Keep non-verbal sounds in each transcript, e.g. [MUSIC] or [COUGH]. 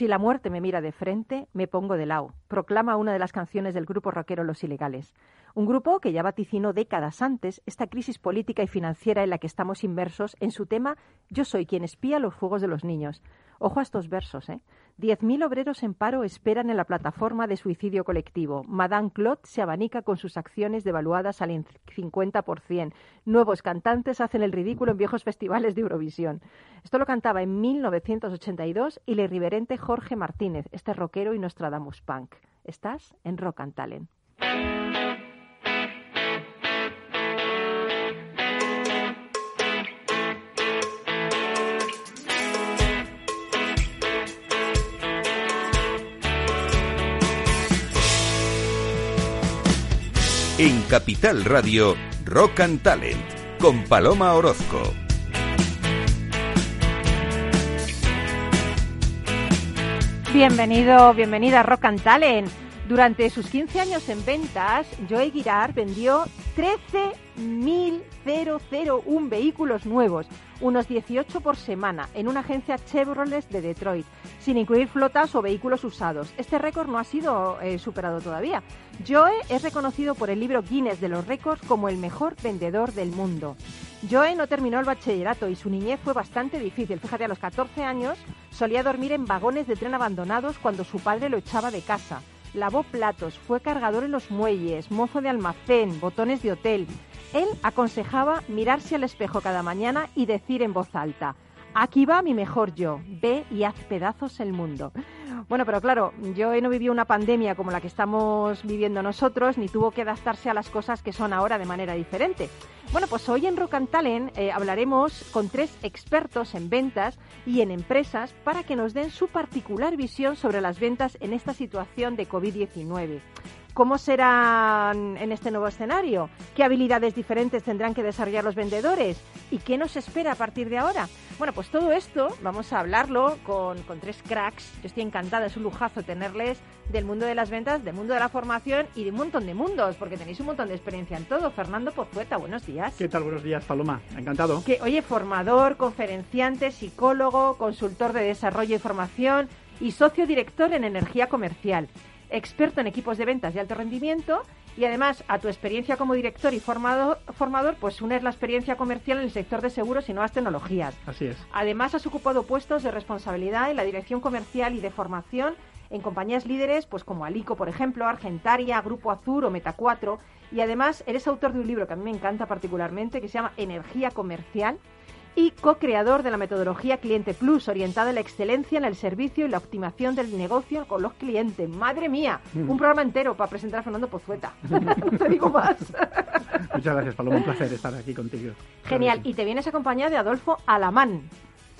Si la muerte me mira de frente, me pongo de lado, proclama una de las canciones del grupo rockero Los Ilegales. Un grupo que ya vaticinó décadas antes esta crisis política y financiera en la que estamos inmersos en su tema Yo soy quien espía los fuegos de los niños. Ojo a estos versos, ¿eh? Diez mil obreros en paro esperan en la plataforma de suicidio colectivo. Madame Claude se abanica con sus acciones devaluadas al 50%. Nuevos cantantes hacen el ridículo en viejos festivales de Eurovisión. Esto lo cantaba en 1982 y el irreverente Jorge Martínez, este rockero y Nostradamus punk. Estás en Rock and Talent. En Capital Radio, Rock and Talent, con Paloma Orozco. Bienvenido, bienvenida a Rock and Talent. Durante sus 15 años en ventas, Joe Girard vendió 13.001 vehículos nuevos, unos 18 por semana, en una agencia Chevrolet de Detroit, sin incluir flotas o vehículos usados. Este récord no ha sido eh, superado todavía. Joe es reconocido por el libro Guinness de los récords como el mejor vendedor del mundo. Joe no terminó el bachillerato y su niñez fue bastante difícil. Fíjate, a los 14 años solía dormir en vagones de tren abandonados cuando su padre lo echaba de casa lavó platos, fue cargador en los muelles, mozo de almacén, botones de hotel. Él aconsejaba mirarse al espejo cada mañana y decir en voz alta, aquí va mi mejor yo, ve y haz pedazos el mundo. Bueno, pero claro, yo no vivió una pandemia como la que estamos viviendo nosotros, ni tuvo que adaptarse a las cosas que son ahora de manera diferente. Bueno, pues hoy en Rock eh, hablaremos con tres expertos en ventas y en empresas para que nos den su particular visión sobre las ventas en esta situación de COVID-19. ¿Cómo serán en este nuevo escenario? ¿Qué habilidades diferentes tendrán que desarrollar los vendedores? ¿Y qué nos espera a partir de ahora? Bueno, pues todo esto vamos a hablarlo con, tres cracks. Yo estoy encantada, es un lujazo tenerles del mundo de las ventas, del mundo de la formación y de un montón de mundos, porque tenéis un montón de experiencia en todo. Fernando Pozueta, buenos días. ¿Qué tal? Buenos días, Paloma. Encantado. Que, oye, formador, conferenciante, psicólogo, consultor de desarrollo y formación y socio director en energía comercial experto en equipos de ventas de alto rendimiento y además a tu experiencia como director y formador, formador pues unes la experiencia comercial en el sector de seguros y nuevas tecnologías. Así es. Además has ocupado puestos de responsabilidad en la dirección comercial y de formación en compañías líderes pues como Alico, por ejemplo, Argentaria, Grupo Azur o Meta 4 y además eres autor de un libro que a mí me encanta particularmente que se llama Energía Comercial y co-creador de la metodología Cliente Plus, orientada a la excelencia en el servicio y la optimización del negocio con los clientes. Madre mía, un programa entero para presentar a Fernando Pozueta. [LAUGHS] no te digo más. Muchas gracias, Paloma. Un placer estar aquí contigo. Genial. Y te vienes acompañado de Adolfo Alamán.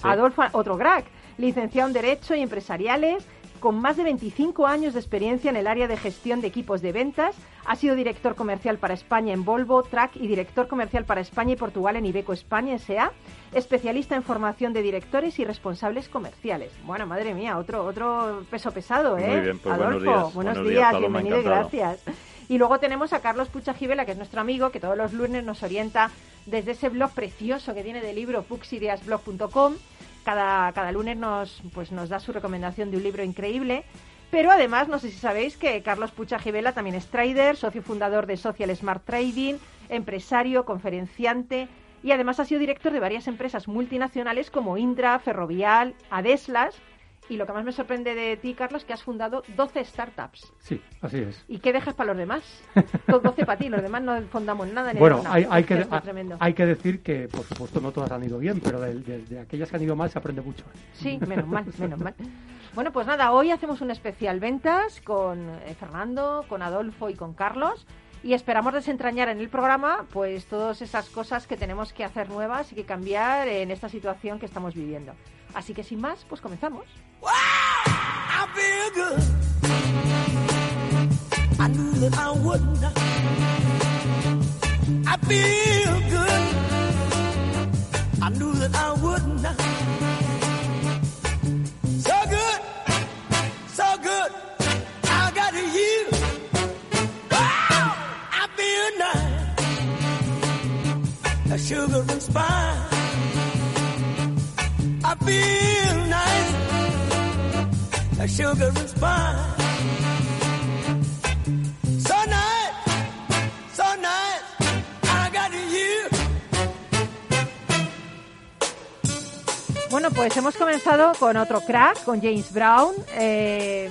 Adolfo, otro crack, licenciado en Derecho y Empresariales con más de 25 años de experiencia en el área de gestión de equipos de ventas. Ha sido director comercial para España en Volvo, Track y director comercial para España y Portugal en Ibeco España S.A. Especialista en formación de directores y responsables comerciales. Bueno, madre mía, otro otro peso pesado, ¿eh? Muy bien, pues Adolfo, buenos días, bienvenido y gracias. Y luego tenemos a Carlos Puchajivela, que es nuestro amigo, que todos los lunes nos orienta desde ese blog precioso que tiene de libro puxideasblog.com cada, cada lunes nos, pues nos da su recomendación de un libro increíble. Pero además, no sé si sabéis que Carlos Pucha Givela también es trader, socio fundador de Social Smart Trading, empresario, conferenciante y además ha sido director de varias empresas multinacionales como Indra, Ferrovial, Adeslas y lo que más me sorprende de ti, Carlos, es que has fundado 12 startups. Sí, así es. ¿Y qué dejas para los demás? [LAUGHS] 12 para ti, los demás no fundamos nada. bueno, hay, hay, que, hay que decir que, por supuesto, no todas han ido bien, pero de, aquellas que han ido mal se aprende mucho. Sí, menos mal, menos mal. Bueno, pues nada, hoy hacemos un especial ventas con eh, Fernando, con Adolfo y con Carlos y esperamos desentrañar en el programa pues todas esas cosas que tenemos que hacer nuevas y que cambiar en esta situación que estamos viviendo. Así que sin más, pues comenzamos. Sugar and spice. I feel nice. Bueno, pues hemos comenzado con otro crack, con James Brown. Eh,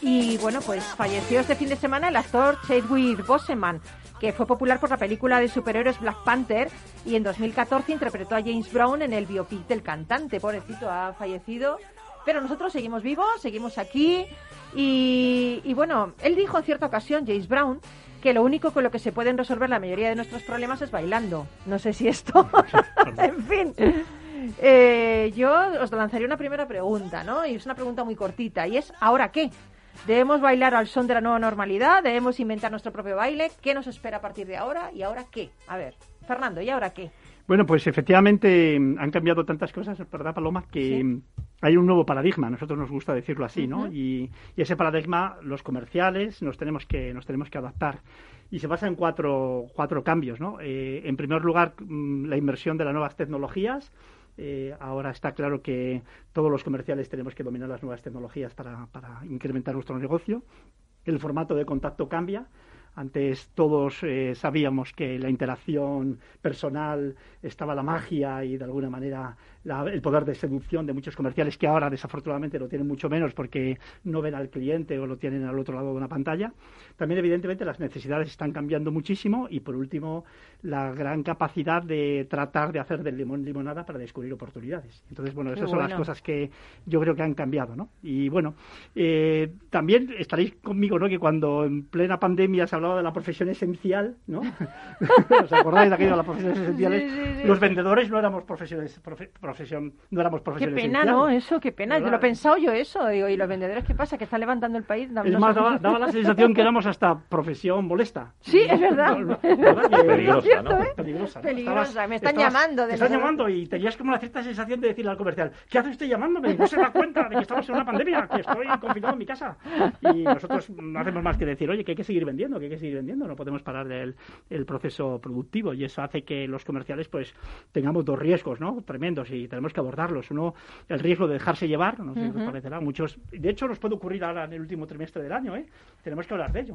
y bueno, pues falleció este fin de semana el actor Chadwick Boseman, que fue popular por la película de superhéroes Black Panther y en 2014 interpretó a James Brown en el biopic del cantante. Pobrecito, ha fallecido. Pero nosotros seguimos vivos, seguimos aquí. Y, y bueno, él dijo en cierta ocasión, James Brown, que lo único con lo que se pueden resolver la mayoría de nuestros problemas es bailando. No sé si esto. [LAUGHS] en fin. Eh, yo os lanzaría una primera pregunta, ¿no? Y es una pregunta muy cortita, y es ¿ahora qué? ¿Debemos bailar al son de la nueva normalidad? ¿Debemos inventar nuestro propio baile? ¿Qué nos espera a partir de ahora? ¿Y ahora qué? A ver, Fernando, ¿y ahora qué? Bueno, pues efectivamente mm, han cambiado tantas cosas, ¿verdad, Paloma? Que mm, hay un nuevo paradigma, a nosotros nos gusta decirlo así, ¿no? y, ese paradigma, los comerciales, nos tenemos que, nos tenemos que adaptar. Y se basa en cuatro, cuatro cambios, ¿no? Eh, en primer lugar, mm, la inversión de las nuevas tecnologías, eh, ahora está claro que todos los comerciales tenemos que dominar las nuevas tecnologías para, para incrementar nuestro negocio. El formato de contacto cambia. Antes todos eh, sabíamos que la interacción personal estaba la magia y de alguna manera el poder de seducción de muchos comerciales que ahora desafortunadamente lo tienen mucho menos porque no ven al cliente o lo tienen al otro lado de una pantalla. También evidentemente las necesidades están cambiando muchísimo y por último la gran capacidad de tratar de hacer del limón limonada para descubrir oportunidades. Entonces, bueno, esas son las cosas que yo creo que han cambiado, ¿no? Y bueno, eh, también estaréis conmigo, ¿no? Que cuando en plena pandemia se hablaba de la profesión esencial, ¿no? [LAUGHS] [LAUGHS] ¿Os acordáis de aquello de las profesiones esenciales? Los vendedores no éramos profesiones no éramos profesionales. Qué pena, ¿no? Eso, qué pena. Yo lo he pensado yo eso. Digo, ¿y los vendedores qué pasa? ¿Que están levantando el país? es más, daba, la sensación que éramos hasta profesión molesta. Sí, es verdad. peligrosa, ¿no? Peligrosa. Peligrosa. me están llamando. me están llamando y tenías como una cierta sensación de decirle al comercial, ¿qué hace usted llamándome? No se da cuenta de que estamos en una pandemia, que estoy confinado en mi casa. Y nosotros no hacemos más que decir, oye, que hay que seguir vendiendo, que hay que seguir vendiendo, no podemos parar el, el proceso productivo y eso hace que los comerciales pues tengamos dos riesgos, ¿no? Tremendos y tenemos que abordarlos. Uno, el riesgo de dejarse llevar, no sé si os parecerá, muchos, de hecho nos puede ocurrir ahora en el último trimestre del año, ¿eh? Tenemos que hablar de ello.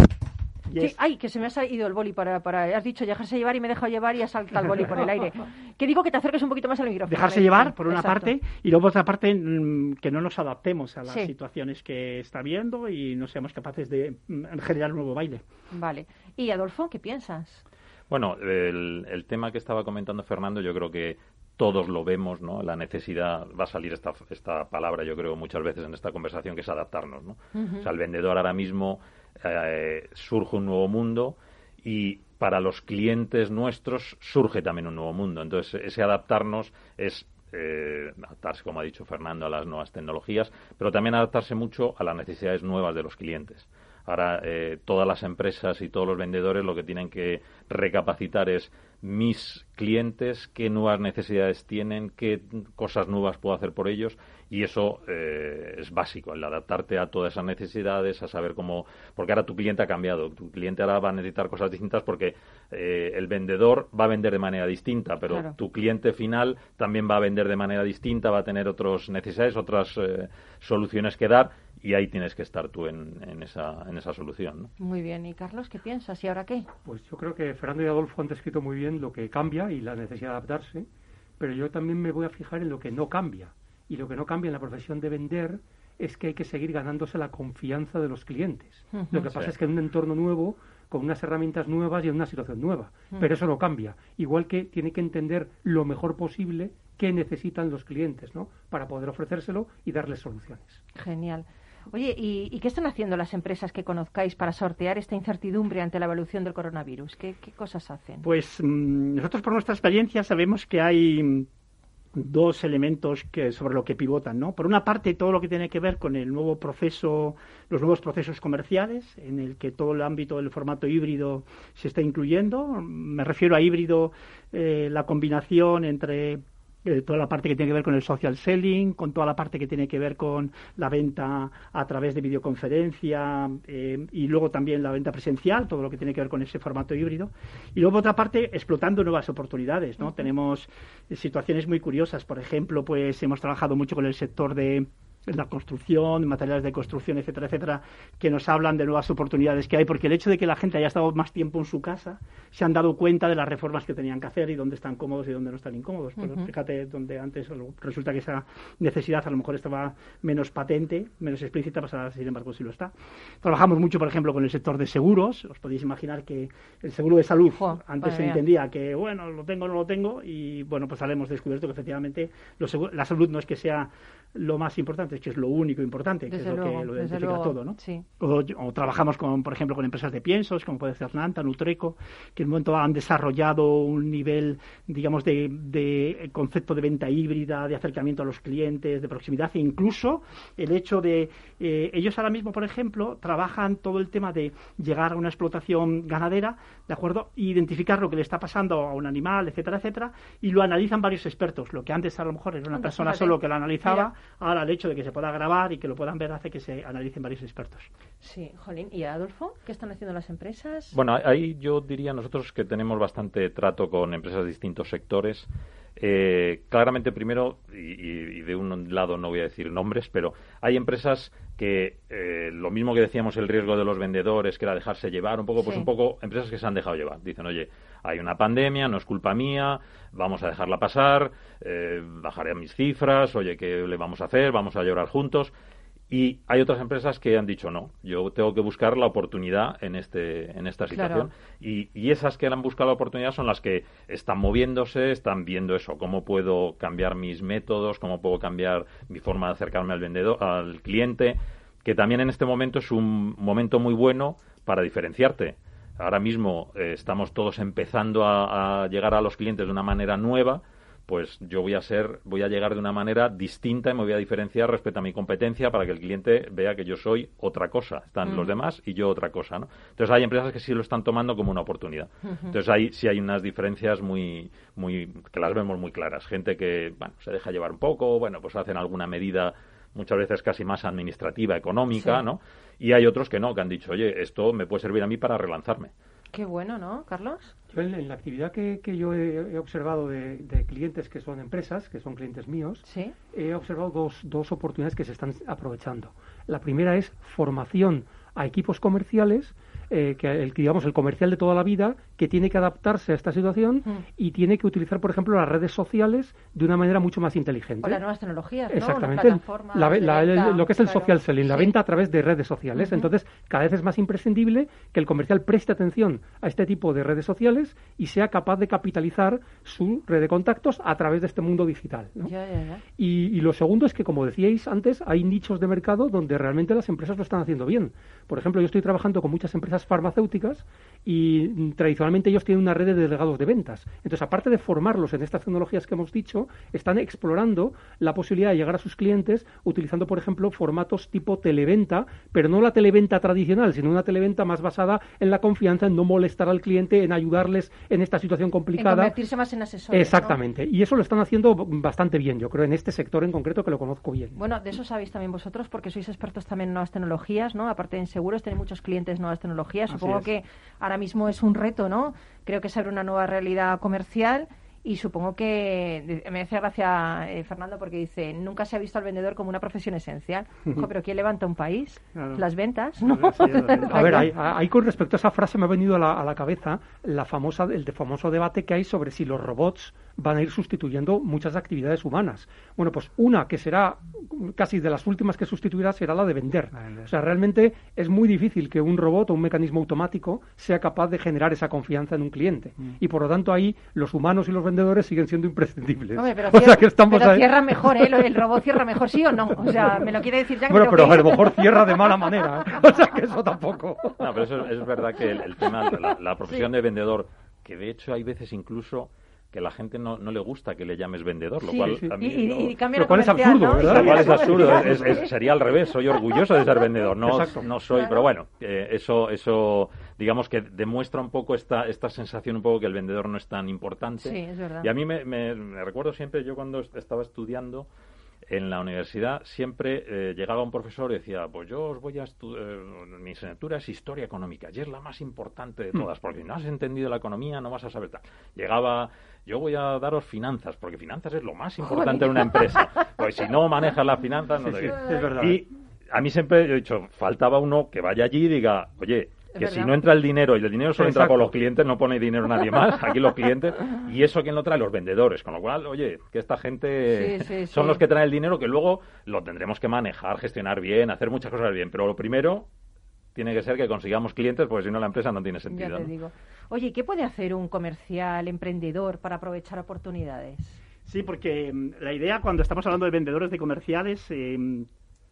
Sí, ay, que se me ha ido el boli para, para... Has dicho dejarse llevar y me he dejado llevar y ha saltado el boli por el aire. [LAUGHS] Que digo que te acerques un poquito más al micrófono. Dejarse llevar, por una parte, y luego por otra parte, mm, que no nos adaptemos a las situaciones que está viendo y no seamos capaces de mm, generar un nuevo baile. Vale. ¿Y Adolfo, qué piensas? Bueno, el, el, tema que estaba comentando Fernando, yo creo que todos lo vemos, ¿no? La necesidad, va a salir esta, esta palabra, yo creo, muchas veces en esta conversación, que es adaptarnos, ¿no? O sea, el vendedor ahora mismo eh, surge un nuevo mundo y para los clientes nuestros surge también un nuevo mundo. Entonces, ese adaptarnos es eh, adaptarse, como ha dicho Fernando, a las nuevas tecnologías, pero también adaptarse mucho a las necesidades nuevas de los clientes. Ahora, eh, todas las empresas y todos los vendedores lo que tienen que recapacitar es mis clientes, qué nuevas necesidades tienen, qué cosas nuevas puedo hacer por ellos y eso eh, es básico, el adaptarte a todas esas necesidades, a saber cómo, porque ahora tu cliente ha cambiado, tu cliente ahora va a necesitar cosas distintas porque eh, el vendedor va a vender de manera distinta, pero tu cliente final también va a vender de manera distinta, va a tener otras necesidades, otras eh, soluciones que dar y ahí tienes que estar tú en, en, esa, en esa solución. Muy bien. ¿Y Carlos, qué piensas? ¿Y ahora qué? Pues yo creo que Fernando y Adolfo han descrito muy bien lo que cambia y la necesidad de adaptarse, pero yo también me voy a fijar en lo que no cambia. Y lo que no cambia en la profesión de vender es que hay que seguir ganándose la confianza de los clientes. Lo que pasa es que en un entorno nuevo, con unas herramientas nuevas y en una situación nueva. Pero eso no cambia. Igual que tiene que entender lo mejor posible qué necesitan los clientes, ¿no? Para poder ofrecérselo y darles soluciones. Genial. Oye, ¿y, qué están haciendo las empresas que conozcáis para sortear esta incertidumbre ante la evolución del coronavirus? ¿Qué, cosas hacen? Pues mm, nosotros por nuestra experiencia sabemos que hay dos elementos que, sobre lo que pivotan, ¿no? Por una parte, todo lo que tiene que ver con el nuevo proceso, los nuevos procesos comerciales, en el que todo el ámbito del formato híbrido se está incluyendo. Me refiero a híbrido, eh, la combinación entre eh, toda la parte que tiene que ver con el social selling, con toda la parte que tiene que ver con la venta a través de videoconferencia eh, y luego también la venta presencial, todo lo que tiene que ver con ese formato híbrido. Y luego, por otra parte, explotando nuevas oportunidades. ¿no? Tenemos situaciones muy curiosas. Por ejemplo, pues hemos trabajado mucho con el sector de en la construcción, materiales de construcción, etcétera, etcétera, que nos hablan de nuevas oportunidades que hay, porque el hecho de que la gente haya estado más tiempo en su casa, se han dado cuenta de las reformas que tenían que hacer y dónde están cómodos y dónde no están incómodos. Pero fíjate, donde antes resulta que esa necesidad a lo mejor estaba menos patente, menos explícita, pues ahora sin embargo sí lo está. Trabajamos mucho, por ejemplo, con el sector de seguros. Os podéis imaginar que el seguro de salud antes se entendía que, bueno, lo tengo, no lo tengo, y bueno, pues ahora hemos descubierto que efectivamente la salud no es que sea lo más importante, que es lo único importante, que es lo que lo identifica todo, ¿no? O, trabajamos con, por ejemplo, con empresas de piensos, como puede ser Nanta, Nutreco, que en un momento han desarrollado un nivel, digamos, de, de concepto de venta híbrida, de acercamiento a los clientes, de proximidad, e incluso el hecho de eh, ellos ahora mismo, por ejemplo, trabajan todo el tema de llegar a una explotación ganadera, ¿de acuerdo? identificar lo que le está pasando a un animal, etcétera, etcétera, y lo analizan varios expertos. Lo que antes a lo mejor era una persona solo que lo analizaba, ahora el hecho de que se pueda grabar y que lo puedan ver hace que se analicen varios expertos. Sí, Jolín. ¿Y Adolfo? ¿Qué están haciendo las empresas? Bueno, ahí yo diría nosotros que tenemos bastante trato con empresas de distintos sectores. Eh, claramente, primero, y, de un lado no voy a decir nombres, pero hay empresas que eh, lo mismo que decíamos el riesgo de los vendedores, que era dejarse llevar, un poco, pues un poco empresas que se han dejado llevar. Dicen, oye, hay una pandemia, no es culpa mía, vamos a dejarla pasar, eh, bajaré mis cifras, oye, ¿qué le vamos a hacer? Vamos a llorar juntos. Y hay otras empresas que han dicho no, yo tengo que buscar la oportunidad en este en esta situación. Y, y, esas que han buscado la oportunidad son las que están moviéndose, están viendo eso, cómo puedo cambiar mis métodos, cómo puedo cambiar mi forma de acercarme al vendedor, al cliente, que también en este momento es un momento muy bueno para diferenciarte. Ahora mismo eh, estamos todos empezando a llegar a los clientes de una manera nueva pues yo voy a ser, voy a llegar de una manera distinta y me voy a diferenciar respecto a mi competencia para que el cliente vea que yo soy otra cosa. Están los demás y yo otra cosa, ¿no? Entonces hay empresas que sí lo están tomando como una oportunidad. Entonces ahí sí hay unas diferencias muy, muy, que las vemos muy claras. Gente que, bueno, se deja llevar un poco, bueno, pues hacen alguna medida muchas veces casi más administrativa, económica, ¿no? Y hay otros que no, que han dicho, oye, esto me puede servir a mí para relanzarme. Qué bueno, ¿no, Carlos? Yo en, la actividad que, yo he, observado de, clientes que son empresas, que son clientes míos, he observado dos, dos oportunidades que se están aprovechando. La primera es formación a equipos comerciales eh, que el, digamos, el comercial de toda la vida, que tiene que adaptarse a esta situación mm. y tiene que utilizar, por ejemplo, las redes sociales de una manera mucho más inteligente. O las nuevas tecnologías, Exactamente. lo que es el social selling, la venta a través de redes sociales. Entonces, cada vez es más imprescindible que el comercial preste atención a este tipo de redes sociales y sea capaz de capitalizar su red de contactos a través de este mundo digital. y, y lo segundo es que, como decíais antes, hay nichos de mercado donde realmente las empresas lo están haciendo bien. Por ejemplo, yo estoy trabajando con muchas empresas farmacéuticas y tradicionalmente ellos tienen una red de delegados de ventas. Entonces, aparte de formarlos en estas tecnologías que hemos dicho, están explorando la posibilidad de llegar a sus clientes utilizando, por ejemplo, formatos tipo televenta, pero no la televenta tradicional, sino una televenta más basada en la confianza, en no molestar al cliente, en ayudarles en esta situación complicada. En convertirse más en asesores. Exactamente. Y eso lo están haciendo bastante bien, yo creo, en este sector en concreto que lo conozco bien. Bueno, de eso sabéis también vosotros, porque sois expertos también en nuevas tecnologías, ¿no? Aparte en seguros, tenéis muchos clientes nuevas tecnologías. Supongo que ahora mismo es un reto, ¿no? Creo que se abre una nueva realidad comercial y supongo que me hace gracia eh, Fernando porque dice nunca se ha visto al vendedor como una profesión esencial [LAUGHS] pero quién levanta un país las ventas [LAUGHS] a ver hay, con respecto a esa frase me ha venido a la, a la, cabeza la famosa el famoso debate que hay sobre si los robots van a ir sustituyendo muchas actividades humanas. Bueno, pues una que será casi de las últimas que sustituirá será la de vender. O sea, realmente es muy difícil que un robot o un mecanismo automático sea capaz de generar esa confianza en un cliente. Mm. Y por lo tanto ahí los humanos y los vendedores siguen siendo imprescindibles. pero [LAUGHS] o sea, que estamos pero cierra mejor, ¿eh? El robot cierra mejor, ¿sí o no? O sea, me lo quiere decir ya que Bueno, pero a lo mejor cierra de mala manera. ¿eh? [LAUGHS] O sea, que eso tampoco. No, pero eso es verdad que el, tema, la, la profesión de vendedor, que de hecho hay veces incluso que la gente no, no le gusta que le llames vendedor, lo cual a mí y, lo cual es absurdo, ¿verdad? Lo cual es absurdo, sería al revés, soy orgulloso de ser vendedor, no, no soy, pero bueno, eh, eso, eso digamos que demuestra un poco esta, esta sensación un poco que el vendedor no es tan importante. Sí, es verdad. Y a mí me, me, recuerdo siempre, yo cuando estaba estudiando, en la universidad siempre eh, llegaba un profesor y decía, pues yo os voy a estudiar, mi asignatura es historia económica y es la más importante de todas, porque si no has entendido la economía no vas a saber tal. Llegaba, yo voy a daros finanzas, porque finanzas es lo más [LAUGHS] importante en una empresa. Pues si no manejas las finanzas, no te... es verdad. Y a mí siempre he dicho, faltaba uno que vaya allí y diga, oye, que si no entra el dinero y el dinero solo entra por los clientes, no pone dinero nadie más, aquí los clientes, [LAUGHS] y eso quién lo trae, los vendedores, con lo cual, oye, que esta gente Sí, sí, son sí. los que traen el dinero que luego lo tendremos que manejar, gestionar bien, hacer muchas cosas bien, pero lo primero tiene que ser que consigamos clientes, porque si no la empresa no tiene Ya sentido. te ¿no? digo. Oye, ¿y ¿qué puede hacer un comercial emprendedor para aprovechar oportunidades? Sí, porque mm, la idea cuando estamos hablando de vendedores de comerciales, eh,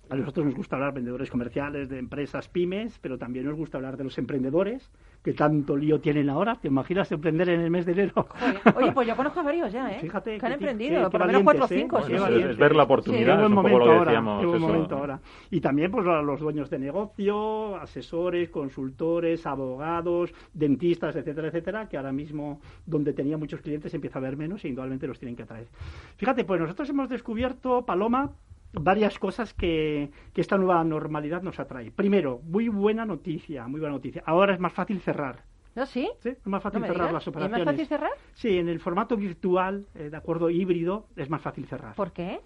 a nosotros nos gusta hablar de vendedores comerciales, de empresas pymes, pero también nos gusta hablar de los emprendedores, que tanto lío tienen ahora. ¿Te imaginas emprender en el mes de enero? Oye, pues yo conozco a varios ya, ¿eh? Fíjate que han emprendido, qué- por lo menos cuatro o ¿eh? cinco. Bueno, sí, Eso sí. es, es ver la oportunidad, buen es un poco momento lo que ahora, decíamos. qué buen eso. momento ahora. Y también pues a los dueños de negocio, asesores, consultores, abogados, dentistas, etcétera, etcétera, que ahora mismo donde tenía muchos clientes empieza a haber menos e indudablemente los tienen que atraer. Fíjate, pues nosotros hemos descubierto, Paloma, varias cosas que, que esta nueva normalidad nos atrae. Primero, muy buena noticia, muy buena noticia. Ahora es más fácil cerrar. ¿No, sí? ¿sí? Es más fácil ¿No me cerrar digas? las ¿Y es operaciones. más fácil cerrar? Sí, en el formato virtual, eh, de acuerdo, híbrido, es más fácil cerrar. ¿Por qué?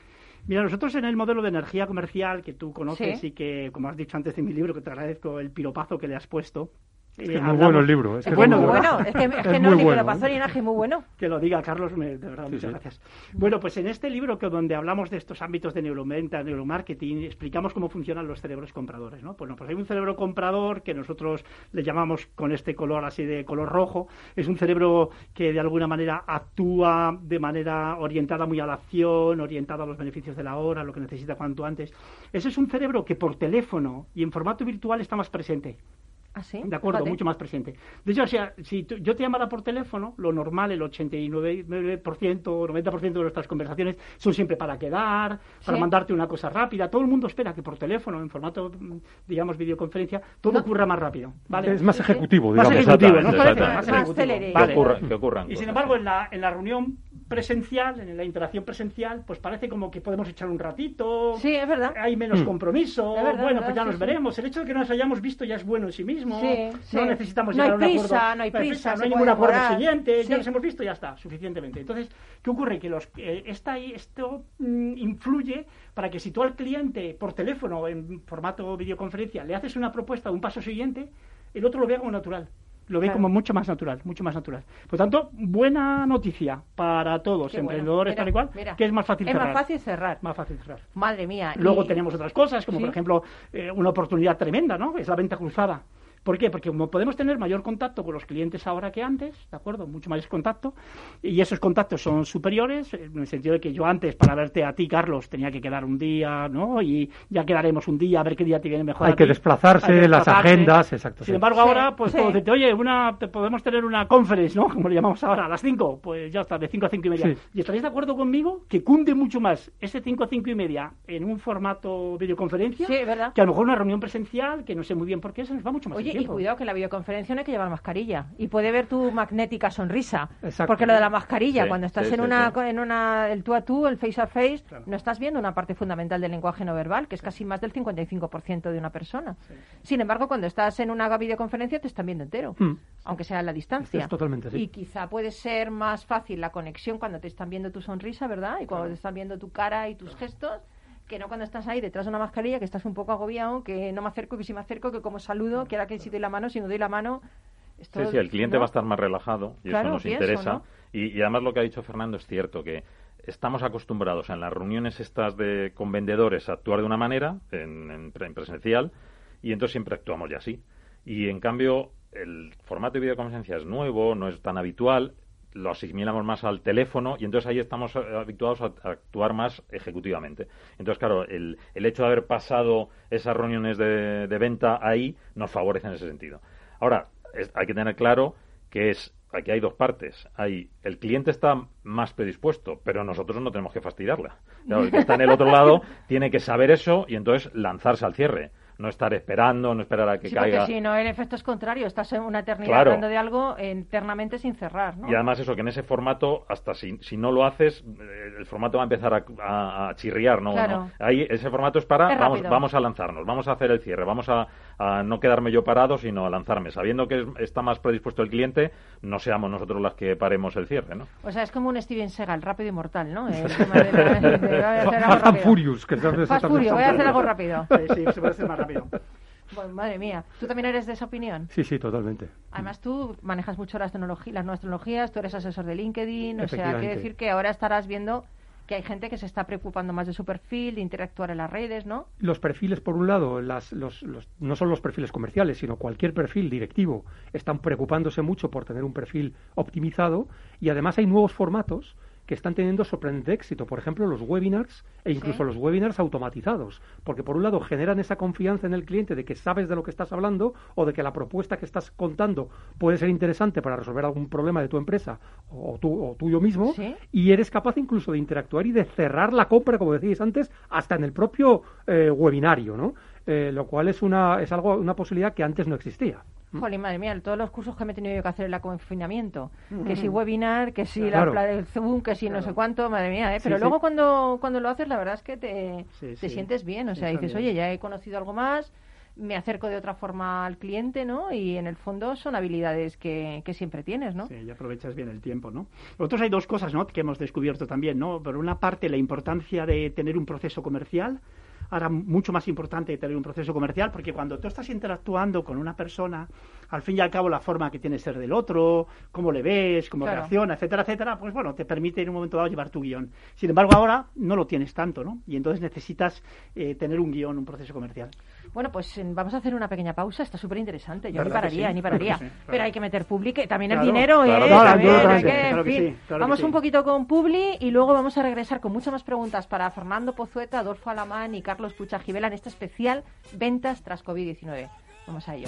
Mira, nosotros en el modelo de energía comercial que tú conoces Sí. y que, como has dicho antes de mi libro, que te agradezco el piropazo que le has puesto. Es eh, que es muy bueno el libro. Es, que Es, bueno, muy bueno. Es que, [LAUGHS] es que no, muy ni bueno, es muy bueno. Que lo diga Carlos, me- de verdad, Sí, muchas sí. gracias. Bueno, pues en este libro que donde hablamos de estos ámbitos de neuromenta, neuromarketing, explicamos cómo funcionan los cerebros compradores, ¿no? Bueno, pues hay un cerebro comprador que nosotros le llamamos con este color así de color rojo. Es un cerebro que de alguna manera actúa de manera orientada muy a la acción, orientada a los beneficios de la hora, lo que necesita cuanto antes. Ese es un cerebro que por teléfono y en formato virtual está más presente. ¿Ah, sí? De acuerdo, Fíjate. mucho más presente. De hecho, o sea, si tú- yo te llamara por teléfono, lo normal, el 89% o 90% de nuestras conversaciones son siempre para quedar, para Sí. mandarte una cosa rápida. Todo el mundo espera que por teléfono, en formato, mm, digamos, videoconferencia, todo No. ocurra más rápido. ¿vale? Es más ejecutivo, Más digamos. ejecutivo, ¿no? Más Más ejecutivo. celeré. Que Vale. ocurran, que ocurran Y sin embargo, en la, en la reunión presencial, en la interacción presencial, pues parece como que podemos echar un ratito, Sí, es verdad. hay menos Mm. compromiso, verdad, bueno, verdad, pues ya sí, nos sí. veremos. El hecho de que nos hayamos visto ya es bueno en sí mismo, Sí, sí. no necesitamos No llegar a un prisa, acuerdo. no hay prisa, no se hay ningún acuerdo siguiente, Sí. ya nos hemos visto, ya está, suficientemente. Entonces, ¿qué ocurre? Que los, eh, esta, esto mm, influye para que si tú al cliente por teléfono o en formato videoconferencia le haces una propuesta de un paso siguiente, el otro lo vea como natural. Lo ve Claro. como mucho más natural, mucho más natural. Por tanto, buena noticia para todos, Qué bueno. emprendedores Mira, tal y cual, mira. que es más fácil Es cerrar. más fácil cerrar. Más fácil cerrar. Madre mía. Luego y- tenemos otras cosas, como Sí. por ejemplo eh, una oportunidad tremenda, ¿no? Es la venta cruzada. ¿Por qué? Porque como podemos tener mayor contacto con los clientes ahora que antes, ¿de acuerdo? Mucho más contacto, y esos contactos son superiores, en el sentido de que yo antes, para verte a ti, Carlos, tenía que quedar un día, ¿no? Y ya quedaremos un día, a ver qué día te viene mejor. Hay a que ti. desplazarse, Hay que las agendas, exacto. Sin sí. embargo, Sí, ahora, pues sí. puedo decirte, oye, una, te- podemos tener una conference, ¿no? [LAUGHS] Como le llamamos ahora, a las 5. Pues ya está, de 5 a 5 y media. Sí. ¿Y estaréis de acuerdo conmigo que cunde mucho más ese 5 a 5 y media en un formato videoconferencia? Sí, es verdad. Que a lo mejor una reunión presencial, que no sé muy bien por qué, se nos va mucho más Oye, y cuidado que en la videoconferencia no hay que llevar mascarilla y puede ver tu magnética sonrisa. Exacto. Porque lo de la mascarilla, Sí, cuando estás sí, en sí, una sí. en una el tú a tú, el face a face, Claro. no estás viendo una parte fundamental del lenguaje no verbal, que es casi más del 55% de una persona. Sin embargo, cuando estás en una videoconferencia te están viendo entero, Mm. aunque sea a la distancia. Es totalmente así. Y quizá puede ser más fácil la conexión cuando te están viendo tu sonrisa, ¿verdad? Y cuando te están viendo tu cara y tus gestos. Que no cuando estás ahí detrás de una mascarilla, que estás un poco agobiado, que no me acerco, que si me acerco, que como saludo, que ahora que si doy la mano, si no doy la mano. esto- Sí, sí, el cliente ¿no? va a estar más relajado y Claro, eso nos interesa. ¿no? Y, y además lo que ha dicho Fernando es cierto, que estamos acostumbrados en las reuniones estas de con vendedores a actuar de una manera, en, en presencial, y entonces siempre actuamos ya así. Y en cambio, el formato de videoconferencia es nuevo, no es tan habitual, lo asimilamos más al teléfono y entonces ahí estamos eh, habituados a, a actuar más ejecutivamente. Entonces, claro, el, el hecho de haber pasado esas reuniones de, de venta ahí nos favorece en ese sentido. Ahora, es- hay que tener claro que es aquí hay dos partes. Hay el cliente está más predispuesto, pero nosotros no tenemos que fastidiarla. Claro, el que está en el otro lado [LAUGHS] tiene que saber eso y entonces lanzarse al cierre. No estar esperando, no esperar a que sí, caiga. Porque si no, el efecto es contrario. Estás en una eternidad hablando de algo internamente sin cerrar. ¿no? Y además, eso, que en ese formato, hasta si, si no lo haces, eh, el formato va a empezar a, a, chirriar. ¿no? Claro. Ahí, ese formato es para. vamos, vamos a lanzarnos, vamos a hacer el cierre, vamos a, a, no quedarme yo parado, sino a lanzarme. Sabiendo que está más predispuesto el cliente, no seamos nosotros las que paremos el cierre. ¿no? O sea, es como un Steven Seagal, rápido y mortal, ¿no? Fast Furious, que Fast Furious, voy a hacer algo rápido. Sí, sí, se puede hacer más rápido. [LAUGHS] Bueno, madre mía, ¿tú también eres de esa opinión? Sí, sí, totalmente. Además, tú manejas mucho las, tecnologías, las nuevas tecnologías, tú eres asesor de LinkedIn, o sea, quiere decir que ahora estarás viendo que hay gente que se está preocupando más de su perfil, de interactuar en las redes, ¿no? Los perfiles, por un lado, las, los, los, no son los perfiles comerciales, sino cualquier perfil directivo, están preocupándose mucho por tener un perfil optimizado y además hay nuevos formatos que están teniendo sorprendente éxito. Por ejemplo, los webinars e incluso los webinars automatizados. Porque por un lado generan esa confianza en el cliente de que sabes de lo que estás hablando o de que la propuesta que estás contando puede ser interesante para resolver algún problema de tu empresa o, tú, o tuyo mismo. Y eres capaz incluso de interactuar y de cerrar la compra, como decíais antes, hasta en el propio eh, webinario, ¿no? Eh, lo cual es una es algo una posibilidad que antes no existía. ¿Mm? Jolín, madre mía, todos los cursos que me he tenido que hacer en el confinamiento. Que si webinar, que si la del Zoom, que si no sé cuánto, madre mía, ¿eh? Pero luego cuando, cuando lo haces, la verdad es que te, te sientes bien. O sea, dices, oye, ya he conocido algo más, me acerco de otra forma al cliente, ¿no? Y en el fondo son habilidades que, que siempre tienes, ¿no? Sí, y aprovechas bien el tiempo, ¿no? Otros hay dos cosas, ¿no? Que hemos descubierto también, ¿no? Por una parte, la importancia de tener un proceso comercial ahora mucho más importante tener un proceso comercial, porque cuando tú estás interactuando con una persona, al fin y al cabo la forma que tiene ser del otro, cómo le ves, cómo reacciona, etcétera, etcétera, pues bueno, te permite en un momento dado llevar tu guion. Sin embargo, ahora no lo tienes tanto, ¿no? Y entonces necesitas eh, tener un guion, un proceso comercial. Bueno, pues vamos a hacer una pequeña pausa, está súper interesante. Yo ni pararía, ni pararía. Pero hay que meter publi, también el dinero, ¿eh? vamos un poquito con publi y luego vamos a regresar con muchas más preguntas para Fernando Pozueta, Adolfo Alamán y Carlos Pucha Gibela en este especial Ventas tras COVID-19. Vamos a ello.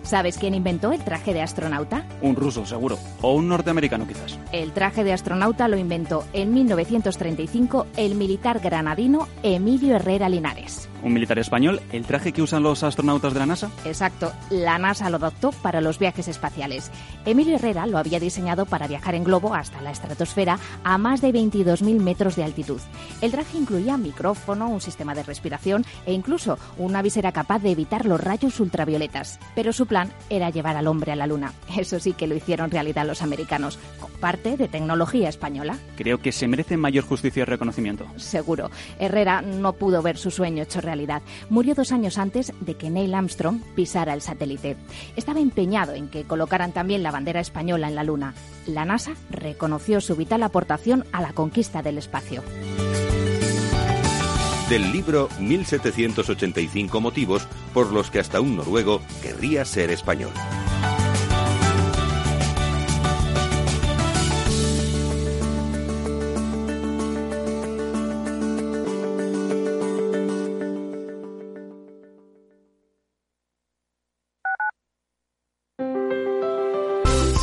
¿Sabes quién inventó el traje de astronauta? Un ruso, seguro. O un norteamericano, quizás. El traje de astronauta lo inventó en 1935 el militar granadino Emilio Herrera Linares un militar español, el traje que usan los astronautas de la NASA. Exacto, la NASA lo adoptó para los viajes espaciales. Emilio Herrera lo había diseñado para viajar en globo hasta la estratosfera a más de 22.000 metros de altitud. El traje incluía micrófono, un sistema de respiración e incluso una visera capaz de evitar los rayos ultravioletas. Pero su plan era llevar al hombre a la Luna. Eso sí que lo hicieron realidad los americanos, con parte de tecnología española. Creo que se merece mayor justicia y reconocimiento. Seguro. Herrera no pudo ver su sueño hecho realidad Murió dos años antes de que Neil Armstrong pisara el satélite. Estaba empeñado en que colocaran también la bandera española en la Luna. La NASA reconoció su vital aportación a la conquista del espacio. Del libro 1785 motivos por los que hasta un noruego querría ser español.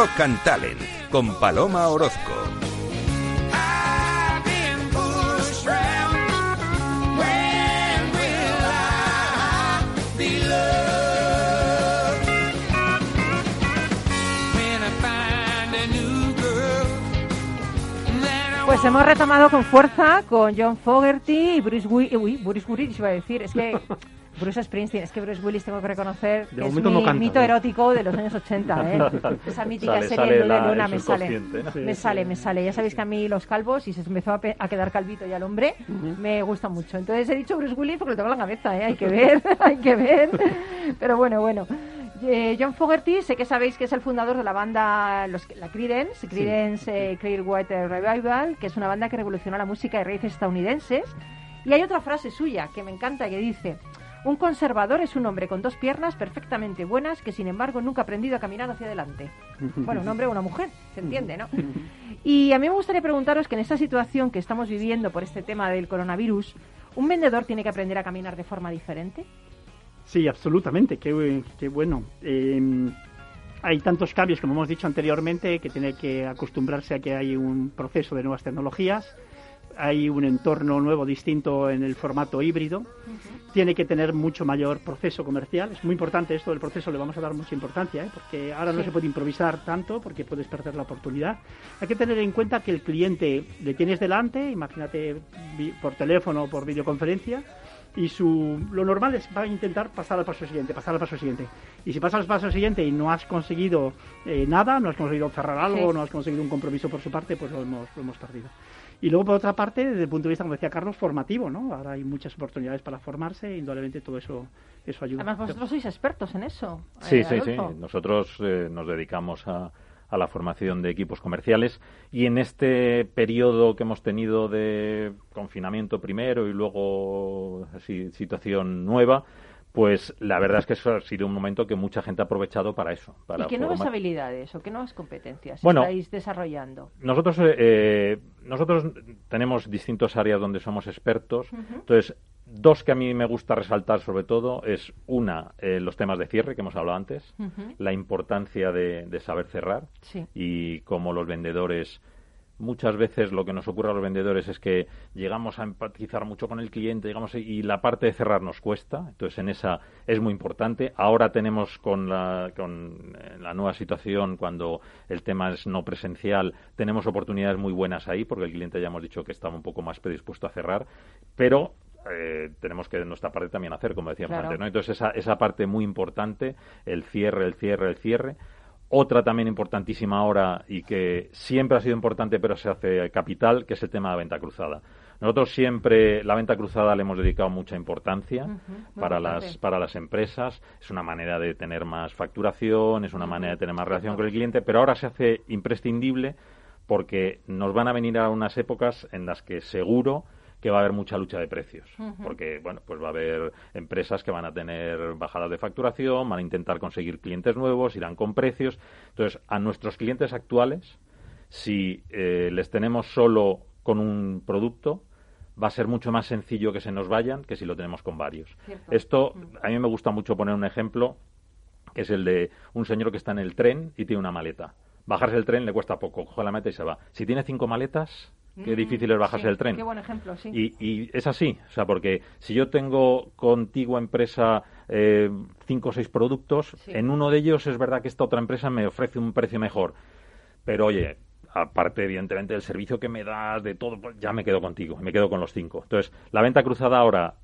Rock and Talent con Paloma Orozco. Pues hemos retomado con fuerza con John Fogerty y Bruce Willis. Uy, Bruce Willis iba a decir. Es que [LAUGHS] Bruce Springsteen, es que Bruce Willis tengo que reconocer De que es mi no canta, mito ¿eh? erótico de los años 80. ¿eh? [LAUGHS] Esa mítica Sale- serie sale Luna la- Luna el me sale. ¿no? me sale, me sale. Ya sabéis que a mí los calvos, y se empezó a, a quedar calvito ya el hombre, me gusta mucho. Entonces he dicho Bruce Willis porque lo tengo en la cabeza, ¿eh? hay que ver, [LAUGHS] hay que ver. Pero bueno, bueno. Eh, John Fogerty, sé que sabéis que es el fundador de la banda los, la Creedence, Creedence eh, Clearwater Revival, que es una banda que revolucionó la música de raíces estadounidenses. Y hay otra frase suya que me encanta que dice, un conservador es un hombre con dos piernas perfectamente buenas que sin embargo nunca ha aprendido a caminar hacia adelante. Bueno, un hombre o una mujer, se entiende, ¿no? Y a mí me gustaría preguntaros que en esta situación que estamos viviendo por este tema del coronavirus, ¿un vendedor tiene que aprender a caminar de forma diferente? Sí, absolutamente, qué, qué bueno. Eh, hay tantos cambios, como hemos dicho anteriormente, que tiene que acostumbrarse a que hay un proceso de nuevas tecnologías, hay un entorno nuevo distinto en el formato híbrido, tiene que tener mucho mayor proceso comercial. Es muy importante esto del proceso, le vamos a dar mucha importancia, ¿eh? porque ahora no se puede improvisar tanto porque puedes perder la oportunidad. Hay que tener en cuenta que el cliente le tienes delante, imagínate por teléfono o por videoconferencia, y su lo normal es va a intentar pasar al paso siguiente, pasar al paso siguiente. Y si pasas al paso siguiente y no has conseguido eh, nada, no has conseguido cerrar algo, Sí. no has conseguido un compromiso por su parte, pues lo hemos, lo hemos perdido. Y luego, por otra parte, desde el punto de vista, como decía Carlos, formativo, ¿no? Ahora hay muchas oportunidades para formarse, indudablemente todo eso, eso ayuda. Además, vosotros sois expertos en eso. Sí, eh, sí, sí. Adolfo. Nosotros eh, nos dedicamos a, a la formación de equipos comerciales y en este periodo que hemos tenido de confinamiento primero y luego así, situación nueva, pues la verdad es que eso ha sido un momento que mucha gente ha aprovechado para eso. Para ¿Y qué nuevas formar- habilidades o qué nuevas competencias Bueno, estáis desarrollando? Nosotros, eh, eh, nosotros tenemos distintas áreas donde somos expertos. Entonces, dos que a mí me gusta resaltar sobre todo es una, eh, los temas de cierre que hemos hablado antes, la importancia de, de saber cerrar Sí. y cómo los vendedores muchas veces lo que nos ocurre a los vendedores es que llegamos a empatizar mucho con el cliente digamos y la parte de cerrar nos cuesta entonces en esa es muy importante ahora tenemos con la con eh, la nueva situación cuando el tema es no presencial tenemos oportunidades muy buenas ahí porque el cliente ya hemos dicho que estaba un poco más predispuesto a cerrar pero eh, tenemos que de nuestra parte también hacer como decíamos Claro. antes ¿no? entonces esa esa parte muy importante el cierre el cierre el cierre otra también importantísima ahora y que siempre ha sido importante pero se hace capital, que es el tema de la venta cruzada. Nosotros siempre la venta cruzada le hemos dedicado mucha importancia para importante. las para las empresas. Es una manera de tener más facturación, es una manera de tener más relación con el cliente, pero ahora se hace imprescindible porque nos van a venir a unas épocas en las que seguro que va a haber mucha lucha de precios, porque bueno, pues va a haber empresas que van a tener bajadas de facturación, van a intentar conseguir clientes nuevos, irán con precios. Entonces, a nuestros clientes actuales, si eh, les tenemos solo con un producto, va a ser mucho más sencillo que se nos vayan que si lo tenemos con varios. Cierto. Esto, a mí me gusta mucho poner un ejemplo, que es el de un señor que está en el tren y tiene una maleta. Bajarse el tren le cuesta poco, coge la maleta y se va. Si tiene cinco maletas, qué Mm, difícil es bajarse sí, del tren. Qué buen ejemplo, sí. Y, y es así, o sea, porque si yo tengo contigo empresa eh, cinco o seis productos, Sí. en uno de ellos es verdad que esta otra empresa me ofrece un precio mejor, pero oye, aparte evidentemente del servicio que me das, de todo, pues ya me quedo contigo, me quedo con los cinco. Entonces, la venta cruzada ahora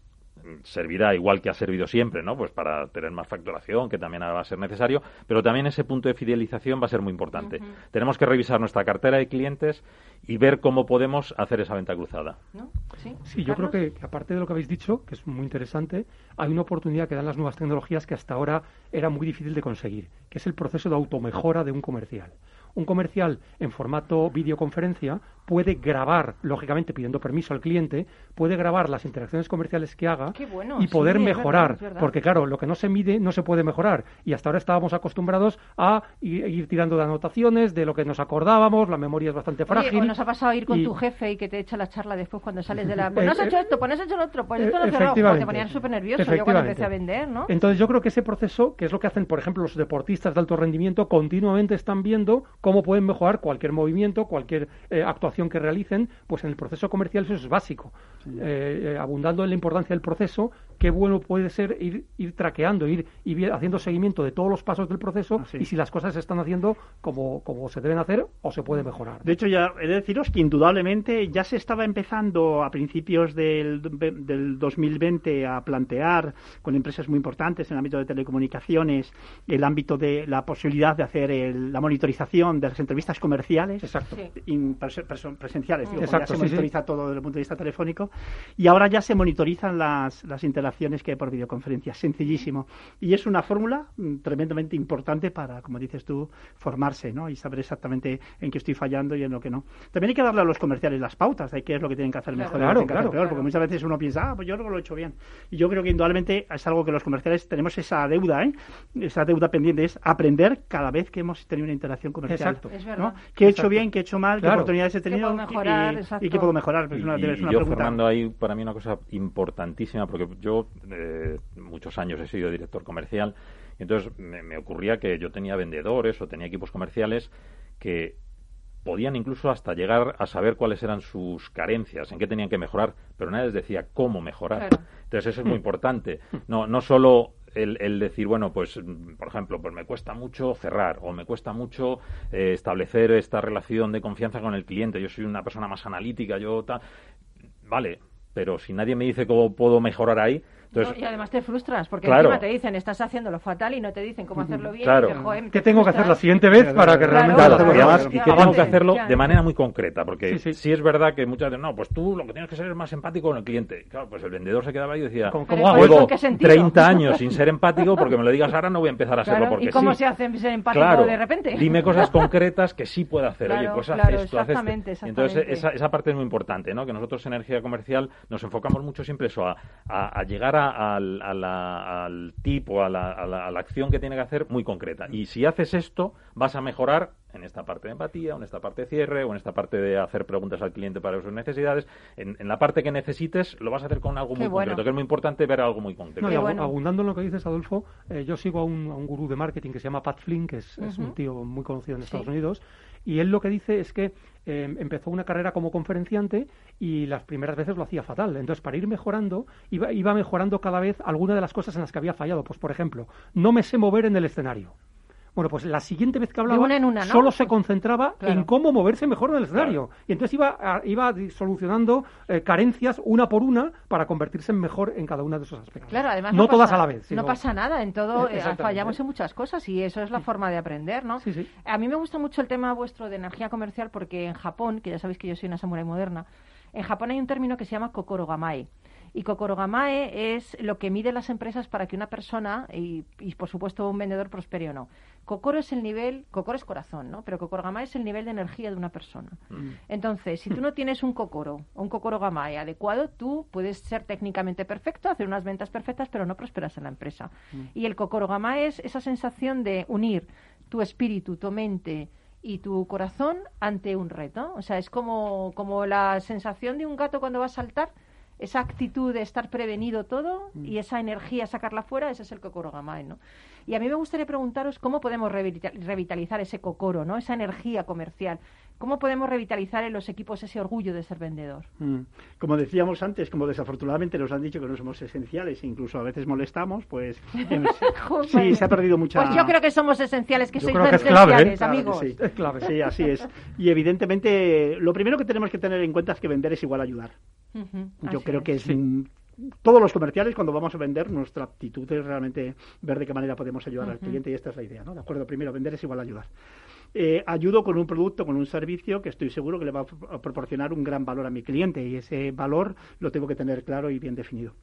servirá igual que ha servido siempre, ¿no? Pues para tener más facturación, que también ahora va a ser necesario, pero también ese punto de fidelización va a ser muy importante. Ujú. Tenemos que revisar nuestra cartera de clientes y ver cómo podemos hacer esa venta cruzada. ¿No? ¿Sí? Sí, yo creo que, que aparte de lo que habéis dicho, que es muy interesante, hay una oportunidad que dan las nuevas tecnologías que hasta ahora era muy difícil de conseguir, que es el proceso de automejora de un comercial. Un comercial en formato videoconferencia puede grabar, lógicamente pidiendo permiso al cliente, puede grabar las interacciones comerciales que haga bueno, y poder sí, es verdad, mejorar, es verdad. porque claro, lo que no se mide no se puede mejorar y hasta ahora estábamos acostumbrados a ir, ir tirando de anotaciones, de lo que nos acordábamos, la memoria es bastante Oye, frágil. o nos ha pasado ir con y- tu jefe y que te echa la charla después cuando sales de la... [LAUGHS] Pues Eh, no has eh, hecho esto, pues no has hecho lo otro, pues Eh, esto no cerrado. Joder, efectivamente. Te ponían súper nervioso yo cuando empecé a vender, ¿no? Entonces yo creo que ese proceso, que es lo que hacen, por ejemplo, los deportistas de alto rendimiento, continuamente están viendo cómo pueden mejorar cualquier movimiento, cualquier eh, actuación que realicen, pues en el proceso comercial eso es básico. Eh, eh, abundando en la importancia del proceso, qué bueno puede ser ir, ir traqueando, ir, ir haciendo seguimiento de todos los pasos del proceso Así. y si las cosas se están haciendo como, como se deben hacer o se puede mejorar. De hecho, ya he de deciros que indudablemente ya se estaba empezando a principios del, del 2020 a plantear con empresas muy importantes en el ámbito de telecomunicaciones el ámbito de la posibilidad de hacer el- la monitorización de las entrevistas comerciales. Exacto. In- presenciales, digo, Exacto, ya se sí, sí. monitoriza todo desde el punto de vista telefónico y ahora ya se monitorizan las, las interacciones que hay por videoconferencia, sencillísimo. Y es una fórmula mm, tremendamente importante para, como dices tú, formarse ¿no? y saber exactamente en qué estoy fallando y en lo que no. También hay que darle a los comerciales las pautas de qué es lo que tienen que hacer Claro. mejor y lo que Claro, tienen que hacer peor, claro. porque muchas veces uno piensa, ah, pues yo creo que lo he hecho bien. Y yo creo que indudablemente es algo que los comerciales tenemos esa deuda, ¿eh? esa deuda pendiente, es aprender cada vez que hemos tenido una interacción comercial. Exacto. Es ¿no? verdad. ¿Qué he hecho bien, qué he hecho mal, qué Claro. oportunidades he ¿Qué tenido puedo mejorar? y, y qué puedo mejorar? Pues una, y es una yo, pregunta. Fernando, hay para mí una cosa importantísima, porque yo eh, muchos años he sido director comercial, y entonces me, me ocurría que yo tenía vendedores o tenía equipos comerciales que podían incluso hasta llegar a saber cuáles eran sus carencias, en qué tenían que mejorar, pero nadie les decía cómo mejorar. Claro. Entonces eso es muy [LAUGHS] importante. No, no solo el, el decir, bueno, pues, mm, por ejemplo, pues me cuesta mucho cerrar o me cuesta mucho eh, establecer esta relación de confianza con el cliente. Yo soy una persona más analítica, yo tal. Vale, pero si nadie me dice cómo puedo mejorar ahí, entonces No, y además te frustras, porque Claro. encima te dicen, estás haciéndolo fatal y no te dicen cómo hacerlo bien. Claro. y dices, "Joder, ¿Qué te tengo que hacer la frustras". siguiente vez para que Claro, realmente Claro, Claro, y además claro, y que claro. tengo que hacerlo claro. de manera muy concreta, porque Sí, sí, sí. es verdad que muchas veces, no, pues tú lo que tienes que ser es más empático con el cliente. Claro, pues el vendedor se quedaba ahí y decía, ¿Cómo- hago ¿eso llevo en qué sentido? 30 años sin ser empático, porque me lo digas ahora no voy a empezar a serlo Claro, porque ¿Y cómo sí. se hace ser empático Claro, de repente? dime cosas [LAUGHS] concretas que sí puedo hacer. Oye, Claro, pues haz esto, haz esto. Entonces, esa, esa parte es muy importante, ¿no? Que nosotros en energía comercial nos enfocamos mucho siempre eso, a, a- a llegar al, a la- al tipo, a la, a la- a la acción que tiene que hacer muy concreta. Y si haces esto, vas a mejorar en esta parte de empatía, o en esta parte de cierre, o en esta parte de hacer preguntas al cliente para sus necesidades. En, en la parte que necesites, lo vas a hacer con algo Qué muy bueno. concreto, que es muy importante ver algo muy concreto. No, y bueno. abundando en lo que dices, Adolfo, eh, yo sigo a un, a un gurú de marketing que se llama Pat Flynn, que es, es un tío muy conocido en Sí. Estados Unidos, y él lo que dice es que eh, empezó una carrera como conferenciante y las primeras veces lo hacía fatal. Entonces, para ir mejorando, iba, iba mejorando cada vez alguna de las cosas en las que había fallado. Pues, por ejemplo, no me sé mover en el escenario. Bueno, pues la siguiente vez que hablaba, una en una, ¿no? solo se concentraba Claro. en cómo moverse mejor en el escenario. Y entonces iba, a- iba solucionando eh, carencias una por una para convertirse en mejor en cada uno de esos aspectos. Claro, además no, no, todas pasa- a la vez. sino- No pasa nada, en todo eh, fallamos en muchas cosas y eso es la forma de aprender, ¿no? Sí, sí. A mí me gusta mucho el tema vuestro de energía comercial porque en Japón, que ya sabéis que yo soy una samurai moderna, en Japón hay un término que se llama kokorogamae. Y kokorogamae es lo que mide las empresas para que una persona y, y, por supuesto un vendedor prospere o no. Kokoro es el nivel, Kokoro es corazón, ¿no? Pero kokorogamae es el nivel de energía de una persona. Entonces, si tú no tienes un kokoro o un kokorogamae adecuado, tú puedes ser técnicamente perfecto, hacer unas ventas perfectas, pero no prosperas en la empresa. Y el kokorogamae es esa sensación de unir tu espíritu, tu mente y tu corazón ante un reto. O sea, es como, como la sensación de un gato cuando va a saltar, esa actitud de estar prevenido todo y esa energía sacarla fuera, ese es el kokorogamae, ¿no? Y a mí me gustaría preguntaros cómo podemos revita- revitalizar ese kokoro, ¿no? Esa energía comercial. ¿Cómo podemos revitalizar en los equipos ese orgullo de ser vendedor? Mm. Como decíamos antes, como desafortunadamente nos han dicho que no somos esenciales, incluso a veces molestamos, pues [LAUGHS] [LAUGHS] sí, se ha perdido mucha... Pues yo creo que somos esenciales, que Yo sois creo que es clave, ¿eh? esenciales, Claro que amigos. sí. Es clave. Sí, así es. Y evidentemente, lo primero que tenemos que tener en cuenta es que vender es igual a ayudar. Yo así creo que es Sí. mm, todos los comerciales cuando vamos a vender nuestra aptitud es realmente ver de qué manera podemos ayudar al cliente y esta es la idea, ¿no? De acuerdo, primero vender es igual a ayudar. Eh, ayudo con un producto, con un servicio que estoy seguro que le va a proporcionar un gran valor a mi cliente y ese valor lo tengo que tener claro y bien definido.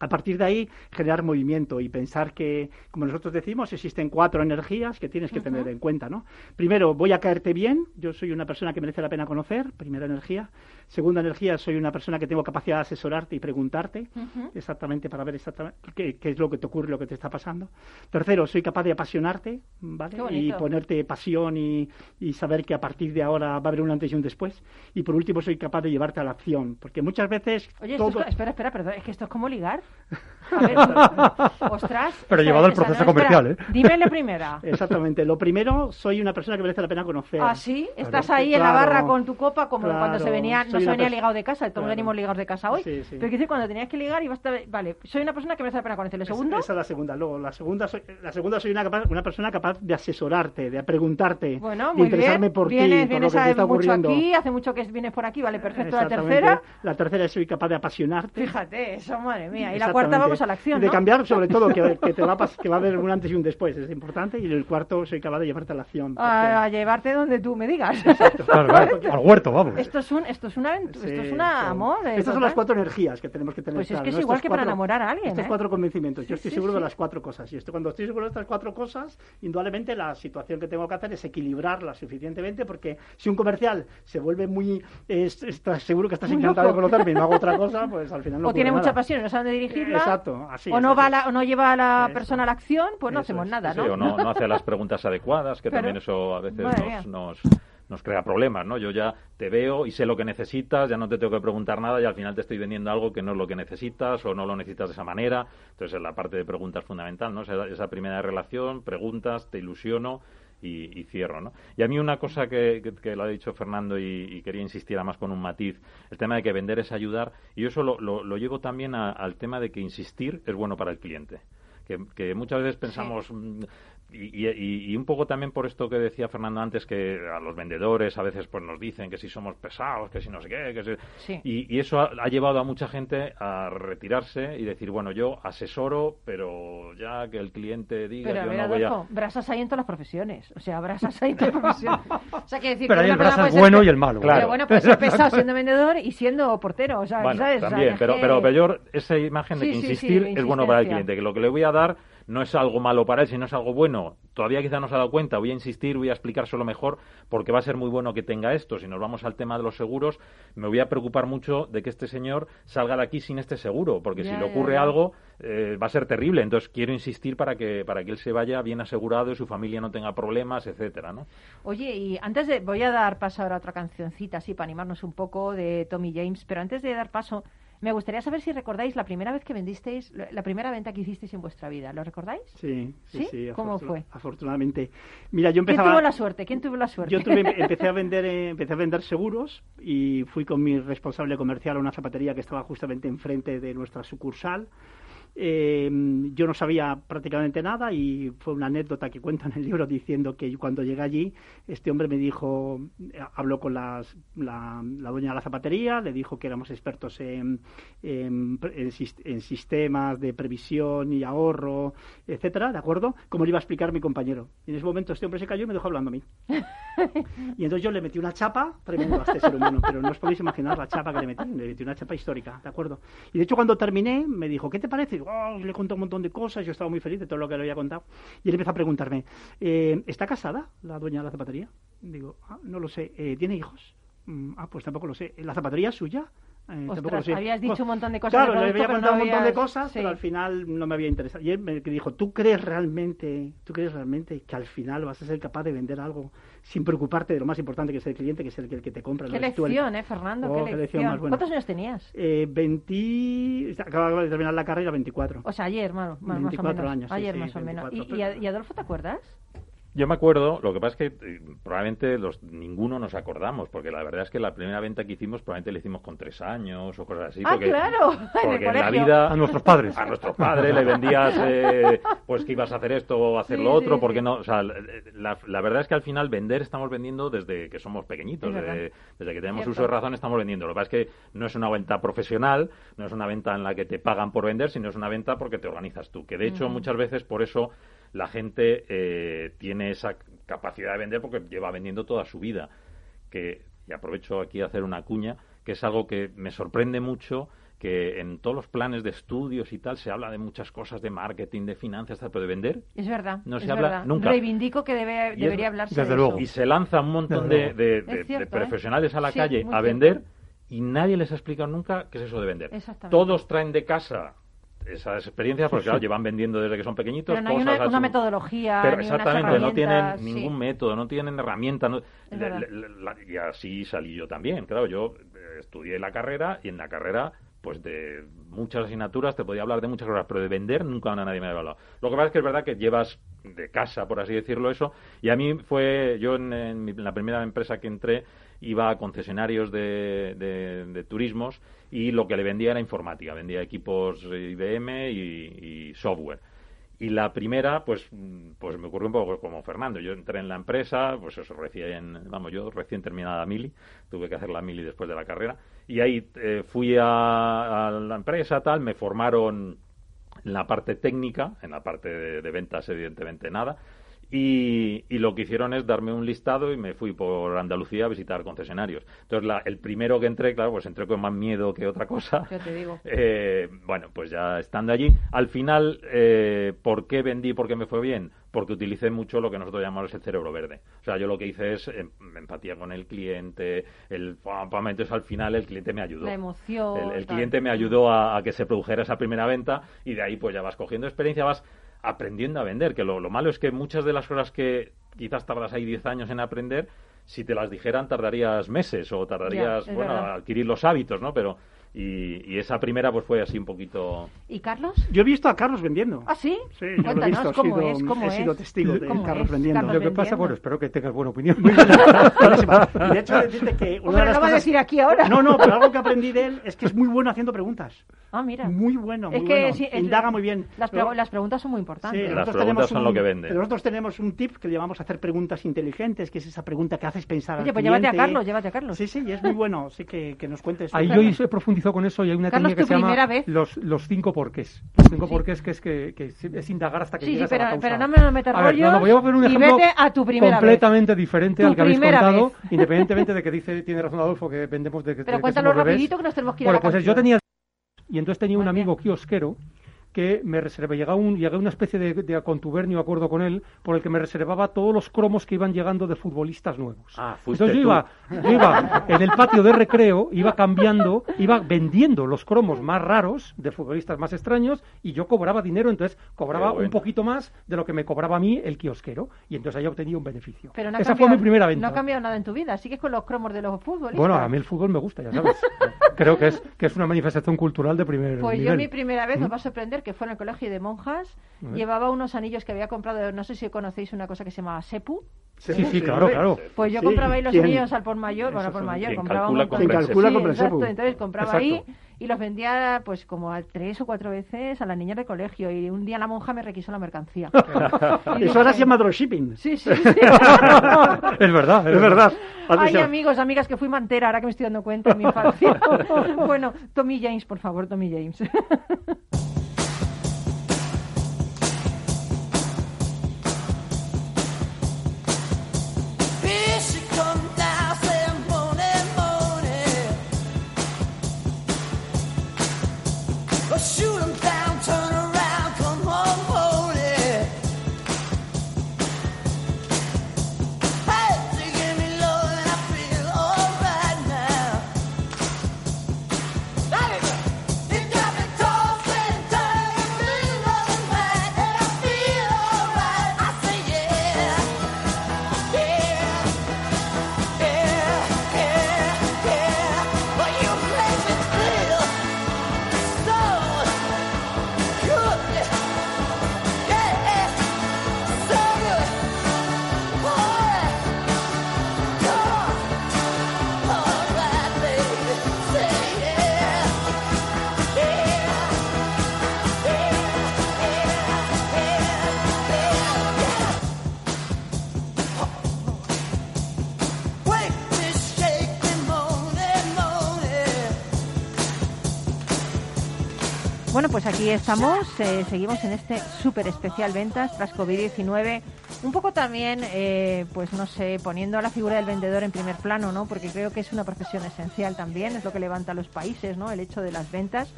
A partir de ahí, generar movimiento y pensar que, como nosotros decimos, existen cuatro energías que tienes que tener en cuenta, ¿no? Primero, voy a caerte bien, yo soy una persona que merece la pena conocer, primera energía. Segunda energía, soy una persona que tengo capacidad de asesorarte y preguntarte exactamente para ver exactamente qué, qué es lo que te ocurre, lo que te está pasando. Tercero, soy capaz de apasionarte, ¿vale? Y ponerte pasión y, y saber que a partir de ahora va a haber un antes y un después. Y por último, soy capaz de llevarte a la acción, porque muchas veces Oye, esto todo... es, espera, espera, perdón, es que esto es como ligar. [LAUGHS] A ver, ostras. Pero llevado al proceso no, espera, comercial, ¿eh? Dime la primera. [LAUGHS] Exactamente. Lo primero, soy una persona que merece la pena conocer. Ah, sí, estás Claro. ahí en la barra con tu copa como Claro. cuando se venía, no Soy se venía ligado de casa, todos Claro. venimos ligados de casa hoy. Sí, sí. Pero decir, cuando tenías que ligar ibas a... Vale, soy una persona que merece la pena conocer. ¿El segundo? Esa es la segunda. Luego, la segunda soy, la segunda soy una, capa- una persona capaz de asesorarte, de preguntarte, Bueno, de muy interesarme bien. por ti, vienes por lo que te a- está mucho ocurriendo. aquí, hace mucho que vienes por aquí, vale, perfecto. La Exactamente. tercera, La tercera soy capaz de apasionarte. fíjate, eso, madre mía. Y la cuarta vamos a la acción, De ¿no? cambiar, sobre todo, que, [LAUGHS] que te va a que va a haber un antes y un después, es importante. Y el cuarto, soy capaz de llevarte a la acción. porque- A, a llevarte donde tú me digas. Claro, claro, al huerto, vamos. esto es un, esto es una aventura, esto Sí, es son- amor. eh, Estas son las cuatro energías que tenemos que tener. Pues es que es ¿no? igual Estos que para cuatro- enamorar a alguien, Estos ¿eh? cuatro convencimientos. Yo estoy sí, seguro de las cuatro cosas. Y esto, cuando estoy seguro de estas cuatro cosas, indudablemente la situación que tengo que hacer es equilibrarla suficientemente, porque si un comercial se vuelve muy. es- estás seguro que estás Muy encantado de loco. conocerme y no hago otra [LAUGHS] cosa, pues al final no o tiene mucha pasión y no sabe dónde dirigirla. Exacto, así o no así va es. la, o no lleva a la Eso. persona a la acción, pues no Eso hacemos es. nada, Sí, ¿no? o no, no hace las [LAUGHS] preguntas adecuadas, que también eso a veces nos, nos, crea problemas, ¿no? Yo ya te veo y sé lo que necesitas, ya no te tengo que preguntar nada y al final te estoy vendiendo algo que no es lo que necesitas o no lo necesitas de esa manera. Entonces, la parte de preguntas es fundamental, ¿no? Esa, esa primera relación, preguntas, te ilusiono y, y cierro, ¿no? Y a mí una cosa que, que, que lo ha dicho Fernando y, y quería insistir además con un matiz, el tema de que vender es ayudar, y yo eso lo, lo, lo llevo también a- al tema de que insistir es bueno para el cliente. Que, que muchas veces pensamos, mm, y, y- y un poco también por esto que decía Fernando antes, que a los vendedores a veces pues nos dicen que si somos pesados, que si no sé qué, que si... Sí. Y, y eso ha, ha llevado a mucha gente a retirarse y decir, bueno, yo asesoro, pero ya que el cliente diga, Pero a yo ver, no voy a... Adolfo, brasas hay en todas las profesiones. O sea, brasas hay en todas las profesiones. [LAUGHS] O sea, que decir Pero que hay el persona brasa puede el ser bueno pe- y el malo. Claro. Pero bueno, puede ser pesado siendo [LAUGHS] vendedor y siendo portero. O sea, Bueno, ¿sabes? O sea, también, que es pero, que- pero, pero yo esa imagen de Sí, que sí, sí, insistir es bueno para el cliente, que lo que le voy a dar no es algo malo para él, sino es algo bueno. Todavía quizá no se ha dado cuenta, voy a insistir, voy a explicárselo mejor, porque va a ser muy bueno que tenga esto. Si nos vamos al tema de los seguros, me voy a preocupar mucho de que este señor salga de aquí sin este seguro, porque si le ocurre algo, eh, va a ser terrible. Entonces quiero insistir para que, para que él se vaya bien asegurado y su familia no tenga problemas, etcétera, ¿no? Oye, y antes de. Voy a dar paso ahora a otra cancioncita, así, para animarnos un poco de Tommy James, pero antes de dar paso, me gustaría saber si recordáis la primera vez que vendisteis, la primera venta que hicisteis en vuestra vida. ¿Lo recordáis? Sí, sí, ¿Sí? sí. ¿Cómo fue? Afortunadamente. Mira, yo ¿Quién empezaba. tuvo la suerte? ¿Quién tuvo la suerte? Yo tuve- [LAUGHS] empecé a vender eh, empecé a vender seguros y fui con mi responsable comercial a una zapatería que estaba justamente enfrente de nuestra sucursal. Eh, yo no sabía prácticamente nada y fue una anécdota que cuento en el libro diciendo que cuando llegué allí este hombre me dijo eh, habló con las- la, la dueña de la zapatería le dijo que éramos expertos en, en, en sis- en sistemas de previsión y ahorro etcétera de acuerdo como le iba a explicar mi compañero y en ese momento este hombre se cayó y me dejó hablando a mí [LAUGHS] y entonces yo le metí una chapa a este ser humano, pero no os podéis imaginar la chapa que le metí, le metí una chapa histórica, ¿de acuerdo? Y de hecho cuando terminé me dijo, ¿qué te parece? Le conté un montón de cosas, yo estaba muy feliz de todo lo que le había contado. Y él empezó a preguntarme, eh, ¿está casada la dueña de la zapatería? Digo, "Ah, no lo sé, "Eh, ¿tiene hijos? "Mm, ah, pues tampoco lo sé. ¿La zapatería es suya? Eh, Ostras, habías dicho un montón de cosas Claro, le había contado no un montón de cosas, sí. pero al final no me había interesado. Y él me dijo, ¿tú crees realmente, tú crees realmente que al final vas a ser capaz de vender algo sin preocuparte de lo más importante que es el cliente, que es el que, el que te compra? Qué no el- lección, ¿eh, Fernando? Oh, qué qué lección. lección más buena. ¿Cuántos años tenías? Eh, 20... Acababa de terminar la carrera, 24. O sea, ayer, más, más, más o 24 menos. años, ayer sí, más o menos. ¿Y, 24, y, a- y Adolfo te acuerdas? Yo me acuerdo, lo que pasa es que eh, probablemente los, ninguno nos acordamos, porque la verdad es que la primera venta que hicimos probablemente la hicimos con tres años o cosas así. Ah, porque, claro, [LAUGHS] porque en la vida... A nuestros padres. [LAUGHS] A nuestros padres le vendías, eh, pues que ibas a hacer esto o hacer Sí, lo otro, sí, porque sí. no, o sea, la, la verdad es que al final vender estamos vendiendo desde que somos pequeñitos, Es verdad. desde, desde que tenemos Cierto. uso de razón estamos vendiendo. Lo que pasa es que no es una venta profesional, no es una venta en la que te pagan por vender, sino es una venta porque te organizas tú. Que de hecho muchas veces por eso la gente eh, tiene esa capacidad de vender porque lleva vendiendo toda su vida. Que, y aprovecho aquí a hacer una cuña, que es algo que me sorprende mucho que en todos los planes de estudios y tal se habla de muchas cosas de marketing, de finanzas, pero de vender Es verdad. No se habla verdad. nunca. Reivindico que debe, es- debería hablarse desde de luego. y se lanza un montón de, de- ¿eh? profesionales a la Sí, calle a cierto. vender y nadie les ha explicado nunca qué es eso de vender. Exactamente. Todos traen de casa esas experiencias porque claro, [LAUGHS] llevan vendiendo desde que son pequeñitos Pero no hay cosas una, una así. metodología, Pero ni unas exactamente, no tienen sí. ningún método, no tienen herramientas. no- la- y así salí yo también. Claro, yo eh, estudié la carrera y en la carrera, pues de muchas asignaturas te podía hablar de muchas cosas, pero de vender nunca nadie me había hablado. Lo que pasa es que es verdad que llevas de casa, por así decirlo, eso. Y a mí fue, yo en, en mi- en la primera empresa que entré iba a concesionarios de, de- turismos y lo que le vendía era informática, vendía equipos IBM y, software. Y la primera, pues, pues me ocurrió un poco como Fernando. Yo entré en la empresa, pues eso recién, vamos, yo recién terminada mili, tuve que hacer la mili después de la carrera. Y ahí eh, fui a, la empresa, tal, me formaron en la parte técnica, en la parte de ventas, evidentemente nada. Y, y lo que hicieron es darme un listado y me fui por Andalucía a visitar concesionarios. Entonces, la- el primero que entré, claro, pues entré con más miedo que otra cosa. Ya te digo. [LAUGHS] Eh, bueno, pues ya estando allí, al final, eh, ¿por qué vendí? ¿Por qué me fue bien? Porque utilicé mucho lo que nosotros llamamos el cerebro verde. O sea, yo lo que hice es em- empatía con el cliente, el entonces al final el cliente me ayudó. La emoción. El, cliente me ayudó a, a que se produjera esa primera venta y de ahí pues ya vas cogiendo experiencia, vas aprendiendo a vender, que lo, lo malo es que muchas de las cosas que quizás tardas ahí 10 años en aprender, si te las dijeran tardarías meses o tardarías, bueno, a adquirir los hábitos, ¿no? Pero y, y esa primera pues fue así un poquito... ¿Y Carlos? Yo he visto a Carlos vendiendo. ¿Ah, sí? Sí, yo lo he visto. cómo sido, es, cómo he es. sido testigo de ¿Cómo Carlos es, vendiendo. Carlos? Lo que pasa, vendiendo. bueno, espero que tengas buena opinión. [LAUGHS] De hecho, [LAUGHS] decirte que una Hombre, de las lo va a cosas... decir aquí ahora. No, no, pero algo que aprendí de él es que es muy bueno haciendo preguntas. Ah, mira. Muy bueno, muy es que bueno. sí, es- Indaga muy bien. Las, Pero- pregu- las preguntas son muy importantes. Sí, Las nosotros preguntas tenemos son un- lo que vende. pero Nosotros tenemos un tip que le llamamos hacer preguntas inteligentes, que es esa pregunta que haces pensar Oye, al pues llévate a cliente. Carlos, llévate a Carlos. Sí, sí, y es muy bueno. Sí que, que nos cuentes. Ahí yo he con eso y hay una Carlos, técnica que se llama vez. los, los cinco porqués. Los cinco Sí. porqués que es que, que es indagar hasta que Sí, sí, llegas a la pero, causa. pero no me lo metas A ver, no, no, voy a poner un ejemplo a tu vez. completamente diferente Tu al que habéis contado, vez. [LAUGHS] independientemente de que dice tiene razón Adolfo que vendemos de que Pero de que cuéntalo somos bebés. rapidito que nos tenemos que ir a Bueno, la pues yo tenía y entonces tenía un amigo kiosquero que me reservé, llegaba un, llegué a una especie de, de contubernio acuerdo con él, por el que me reservaba todos los cromos que iban llegando de futbolistas nuevos. Ah, Entonces yo iba, yo iba en el patio de recreo, iba cambiando, iba vendiendo los cromos más raros de futbolistas más extraños y yo cobraba dinero, entonces cobraba bueno. un poquito más de lo que me cobraba a mí el kiosquero y entonces ahí obtenía un beneficio. Pero no ha Esa cambiado- fue mi primera venta. No ha cambiado nada en tu vida. Sigues con los cromos de los futbolistas. bueno, a mí el fútbol me gusta, ya sabes. Creo que es, que es una manifestación cultural de primer Pues yo mi primera ¿Mm? vez, os va a sorprender, que fue en el colegio de monjas, llevaba unos anillos que había comprado, no sé si conocéis una cosa que se llama Sepu. Sí, sí, claro, claro. Pues yo Sí, compraba ahí los ¿quién? anillos al por mayor, bueno, por mayor, compraba un calcula, montón Calcula, Sí, exacto, entonces compraba Exacto. ahí y los vendía pues como a tres o cuatro veces a las niñas de colegio y un día la monja me requisó la mercancía. [LAUGHS] Y Eso ahora se llama dropshipping. Sí, sí, [LAUGHS] sí. es verdad, Es verdad. Ay, Atención. amigos, amigas, que fui mantera, ahora que me estoy dando cuenta de mi infancia. [LAUGHS] bueno, Tommy James, por favor, Tommy James. Come aquí estamos, eh, seguimos en este súper especial ventas tras COVID-19. Un poco también, eh, pues no sé, poniendo a la figura del vendedor en primer plano, ¿no? Porque creo que es una profesión esencial también, es lo que levanta los países, ¿no? El hecho de las ventas.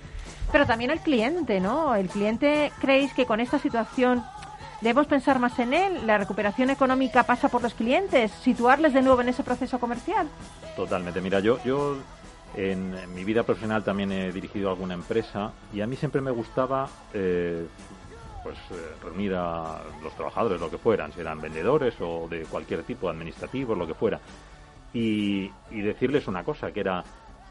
Pero también el cliente, ¿no? El cliente, ¿creéis que con esta situación debemos pensar más en él? ¿La recuperación económica pasa por los clientes? ¿Situarles de nuevo en ese proceso comercial? Totalmente. Mira, yo, yo en, en mi vida profesional también he dirigido alguna empresa y a mí siempre me gustaba eh, pues eh, reunir a los trabajadores, lo que fueran, si eran vendedores o de cualquier tipo, administrativos, lo que fuera, y, y decirles una cosa, que era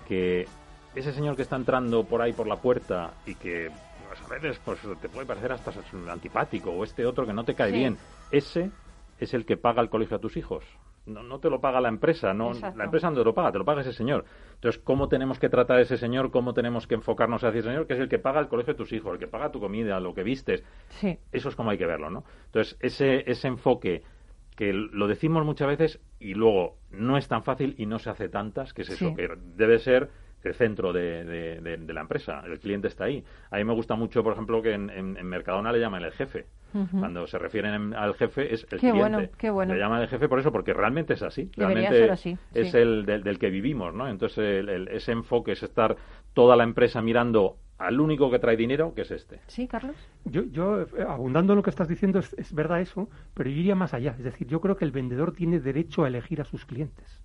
que ese señor que está entrando por ahí por la puerta y que pues, a veces pues, te puede parecer hasta antipático o este otro que no te cae Sí. bien, ese es el que paga el colegio a tus hijos. No, no te lo paga la empresa, no, Exacto. la empresa no te lo paga, te lo paga ese señor. Entonces, ¿cómo tenemos que tratar a ese señor? ¿Cómo tenemos que enfocarnos hacia ese señor? Que es el que paga el colegio de tus hijos, el que paga tu comida, lo que vistes. Sí. Eso es como hay que verlo, ¿no? Entonces, ese, ese enfoque que lo decimos muchas veces y luego no es tan fácil y no se hace tantas, que es eso, Sí. que debe ser el centro de, de- de- de la empresa, el cliente está ahí. A mí me gusta mucho, por ejemplo, que en, en- en Mercadona le llaman el jefe. Cuando se refieren en- al jefe es el Qué cliente. bueno, qué bueno. Le llaman el jefe por eso, porque realmente es así. Debería realmente ser así, es sí. el del, del que vivimos, ¿no? Entonces, el- el- ese enfoque es estar toda la empresa mirando al único que trae dinero, que es este. ¿Sí, Carlos? Yo, yo eh, abundando en lo que estás diciendo, es, es verdad eso, pero yo iría más allá. Es decir, yo creo que el vendedor tiene derecho a elegir a sus clientes,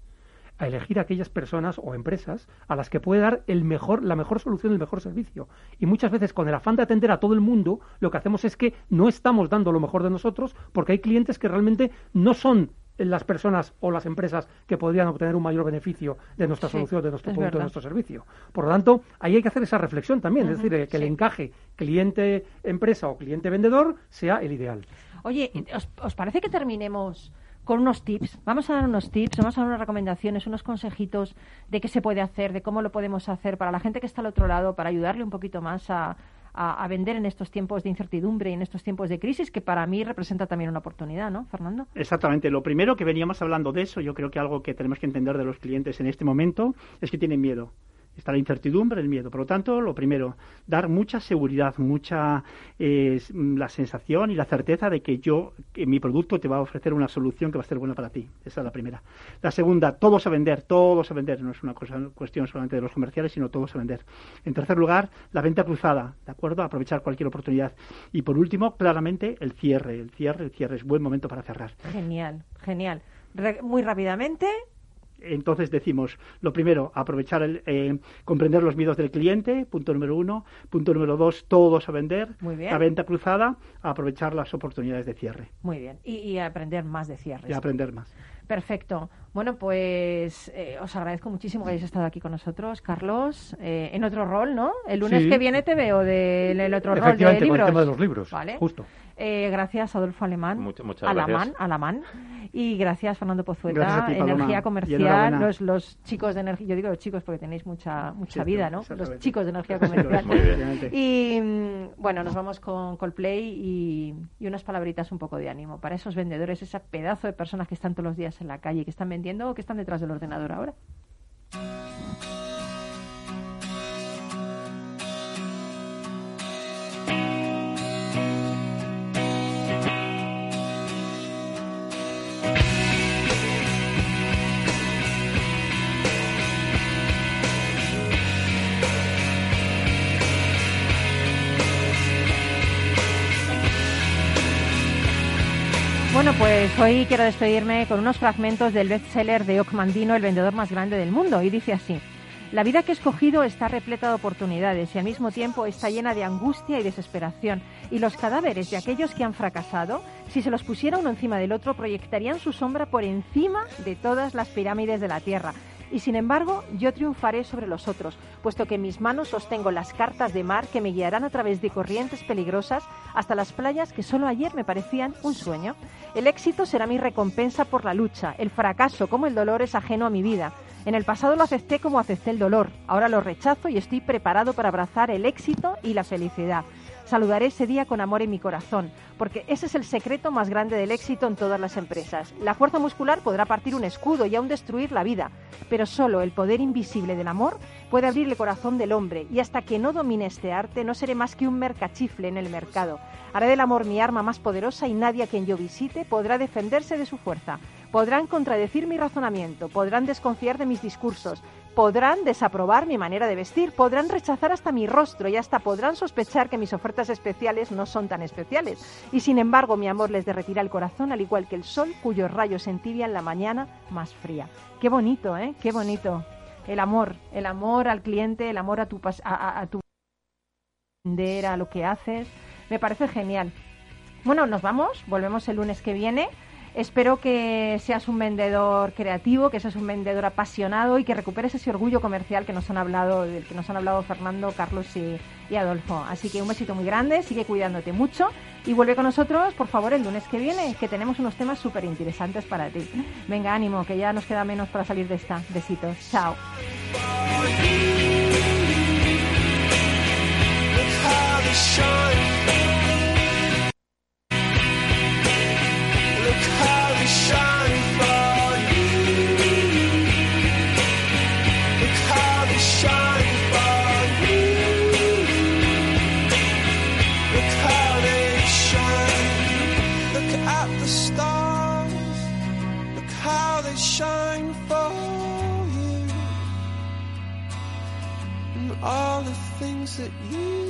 a elegir a aquellas personas o empresas a las que puede dar el mejor, la mejor solución, el mejor servicio. Y muchas veces, con el afán de atender a todo el mundo, lo que hacemos es que no estamos dando lo mejor de nosotros porque hay clientes que realmente no son las personas o las empresas que podrían obtener un mayor beneficio de nuestra Sí, solución, de nuestro es producto, de nuestro servicio. Por lo tanto, ahí hay que hacer esa reflexión también, es decir, eh, que el encaje cliente-empresa o cliente-vendedor sea el ideal. Oye, ¿os, os parece que terminemos con unos tips? Vamos a dar unos tips, vamos a dar unas recomendaciones, unos consejitos de qué se puede hacer, de cómo lo podemos hacer para la gente que está al otro lado, para ayudarle un poquito más a, a- vender en estos tiempos de incertidumbre y en estos tiempos de crisis, que para mí representa también una oportunidad, ¿no, Fernando? Exactamente. Lo primero que veníamos hablando de eso, yo creo que algo que tenemos que entender de los clientes en este momento es que tienen miedo. Está la incertidumbre, el miedo. Por lo tanto, lo primero, dar mucha seguridad, mucha eh, mm, la sensación y la certeza de que yo, que mi producto te va a ofrecer una solución que va a ser buena para ti. Esa es la primera. La segunda, todos a vender, todos a vender. No es una cosa, cuestión solamente de los comerciales, sino todos a vender. En tercer lugar, la venta cruzada, ¿de acuerdo? Aprovechar cualquier oportunidad. Y por último, claramente, el cierre. El cierre, el cierre es buen momento para cerrar. Genial, genial. Re- muy rápidamente, Entonces decimos, lo primero, aprovechar, el, eh, comprender los miedos del cliente, punto número uno. Punto número dos, todos a vender. Muy bien. La venta cruzada, aprovechar las oportunidades de cierre muy bien. Y, y aprender más de cierres. y aprender más. Perfecto. Bueno, pues eh, os agradezco muchísimo que hayáis estado aquí con nosotros, Carlos, eh, en otro rol, ¿no? El lunes Sí. que viene te veo del el otro rol de Efectivamente, con el libros. tema de los libros, Vale. justo. Eh, gracias, Adolfo Alemán. Muchas- muchas Alamán, gracias. Alamán. Y gracias, Fernando Pozueta, Gracias ti. Energía Comercial, los, los chicos de Energía, yo digo los chicos porque tenéis mucha mucha Sí, vida, ¿no? Los chicos de Energía Comercial. Y mm, bueno, nos vamos con Coldplay y, y unas palabritas un poco de ánimo para esos vendedores, ese pedazo de personas que están todos los días en la calle, que están vendiendo o que están detrás del ordenador ahora. Pues hoy quiero despedirme con unos fragmentos del bestseller de Ocmandino, El vendedor más grande del mundo, y dice así. La vida que he escogido está repleta de oportunidades y al mismo tiempo está llena de angustia y desesperación. Y los cadáveres de aquellos que han fracasado, si se los pusiera uno encima del otro, proyectarían su sombra por encima de todas las pirámides de la Tierra. Y sin embargo, yo triunfaré sobre los otros, puesto que en mis manos sostengo las cartas de mar que me guiarán a través de corrientes peligrosas hasta las playas que solo ayer me parecían un sueño. El éxito será mi recompensa por la lucha, el fracaso como el dolor es ajeno a mi vida. En el pasado lo acepté como acepté el dolor, ahora lo rechazo y estoy preparado para abrazar el éxito y la felicidad. Saludaré ese día con amor en mi corazón, porque ese es el secreto más grande del éxito en todas las empresas. La fuerza muscular podrá partir un escudo y aún destruir la vida, pero solo el poder invisible del amor puede abrir el corazón del hombre y hasta que no domine este arte no seré más que un mercachifle en el mercado. Haré del amor mi arma más poderosa y nadie a quien yo visite podrá defenderse de su fuerza. Podrán contradecir mi razonamiento, podrán desconfiar de mis discursos, podrán desaprobar mi manera de vestir, podrán rechazar hasta mi rostro y hasta podrán sospechar que mis ofertas especiales no son tan especiales. Y sin embargo mi amor les derretirá el corazón al igual que el sol cuyos rayos entibian la mañana más fría. Qué bonito, ¿eh? Qué bonito. El amor, el amor al cliente, el amor a tu, a, a- a tu a lo que haces. Me parece genial. Bueno, nos vamos, volvemos el lunes que viene. Espero que seas un vendedor creativo, que seas un vendedor apasionado y que recuperes ese orgullo comercial que nos han hablado, del que nos han hablado Fernando, Carlos y, Adolfo. Así que un besito muy grande, sigue cuidándote mucho y vuelve con nosotros, por favor, el lunes que viene, que tenemos unos temas súper interesantes para ti. Venga, ánimo, que ya nos queda menos para salir de esta. Besitos, chao. All the things that you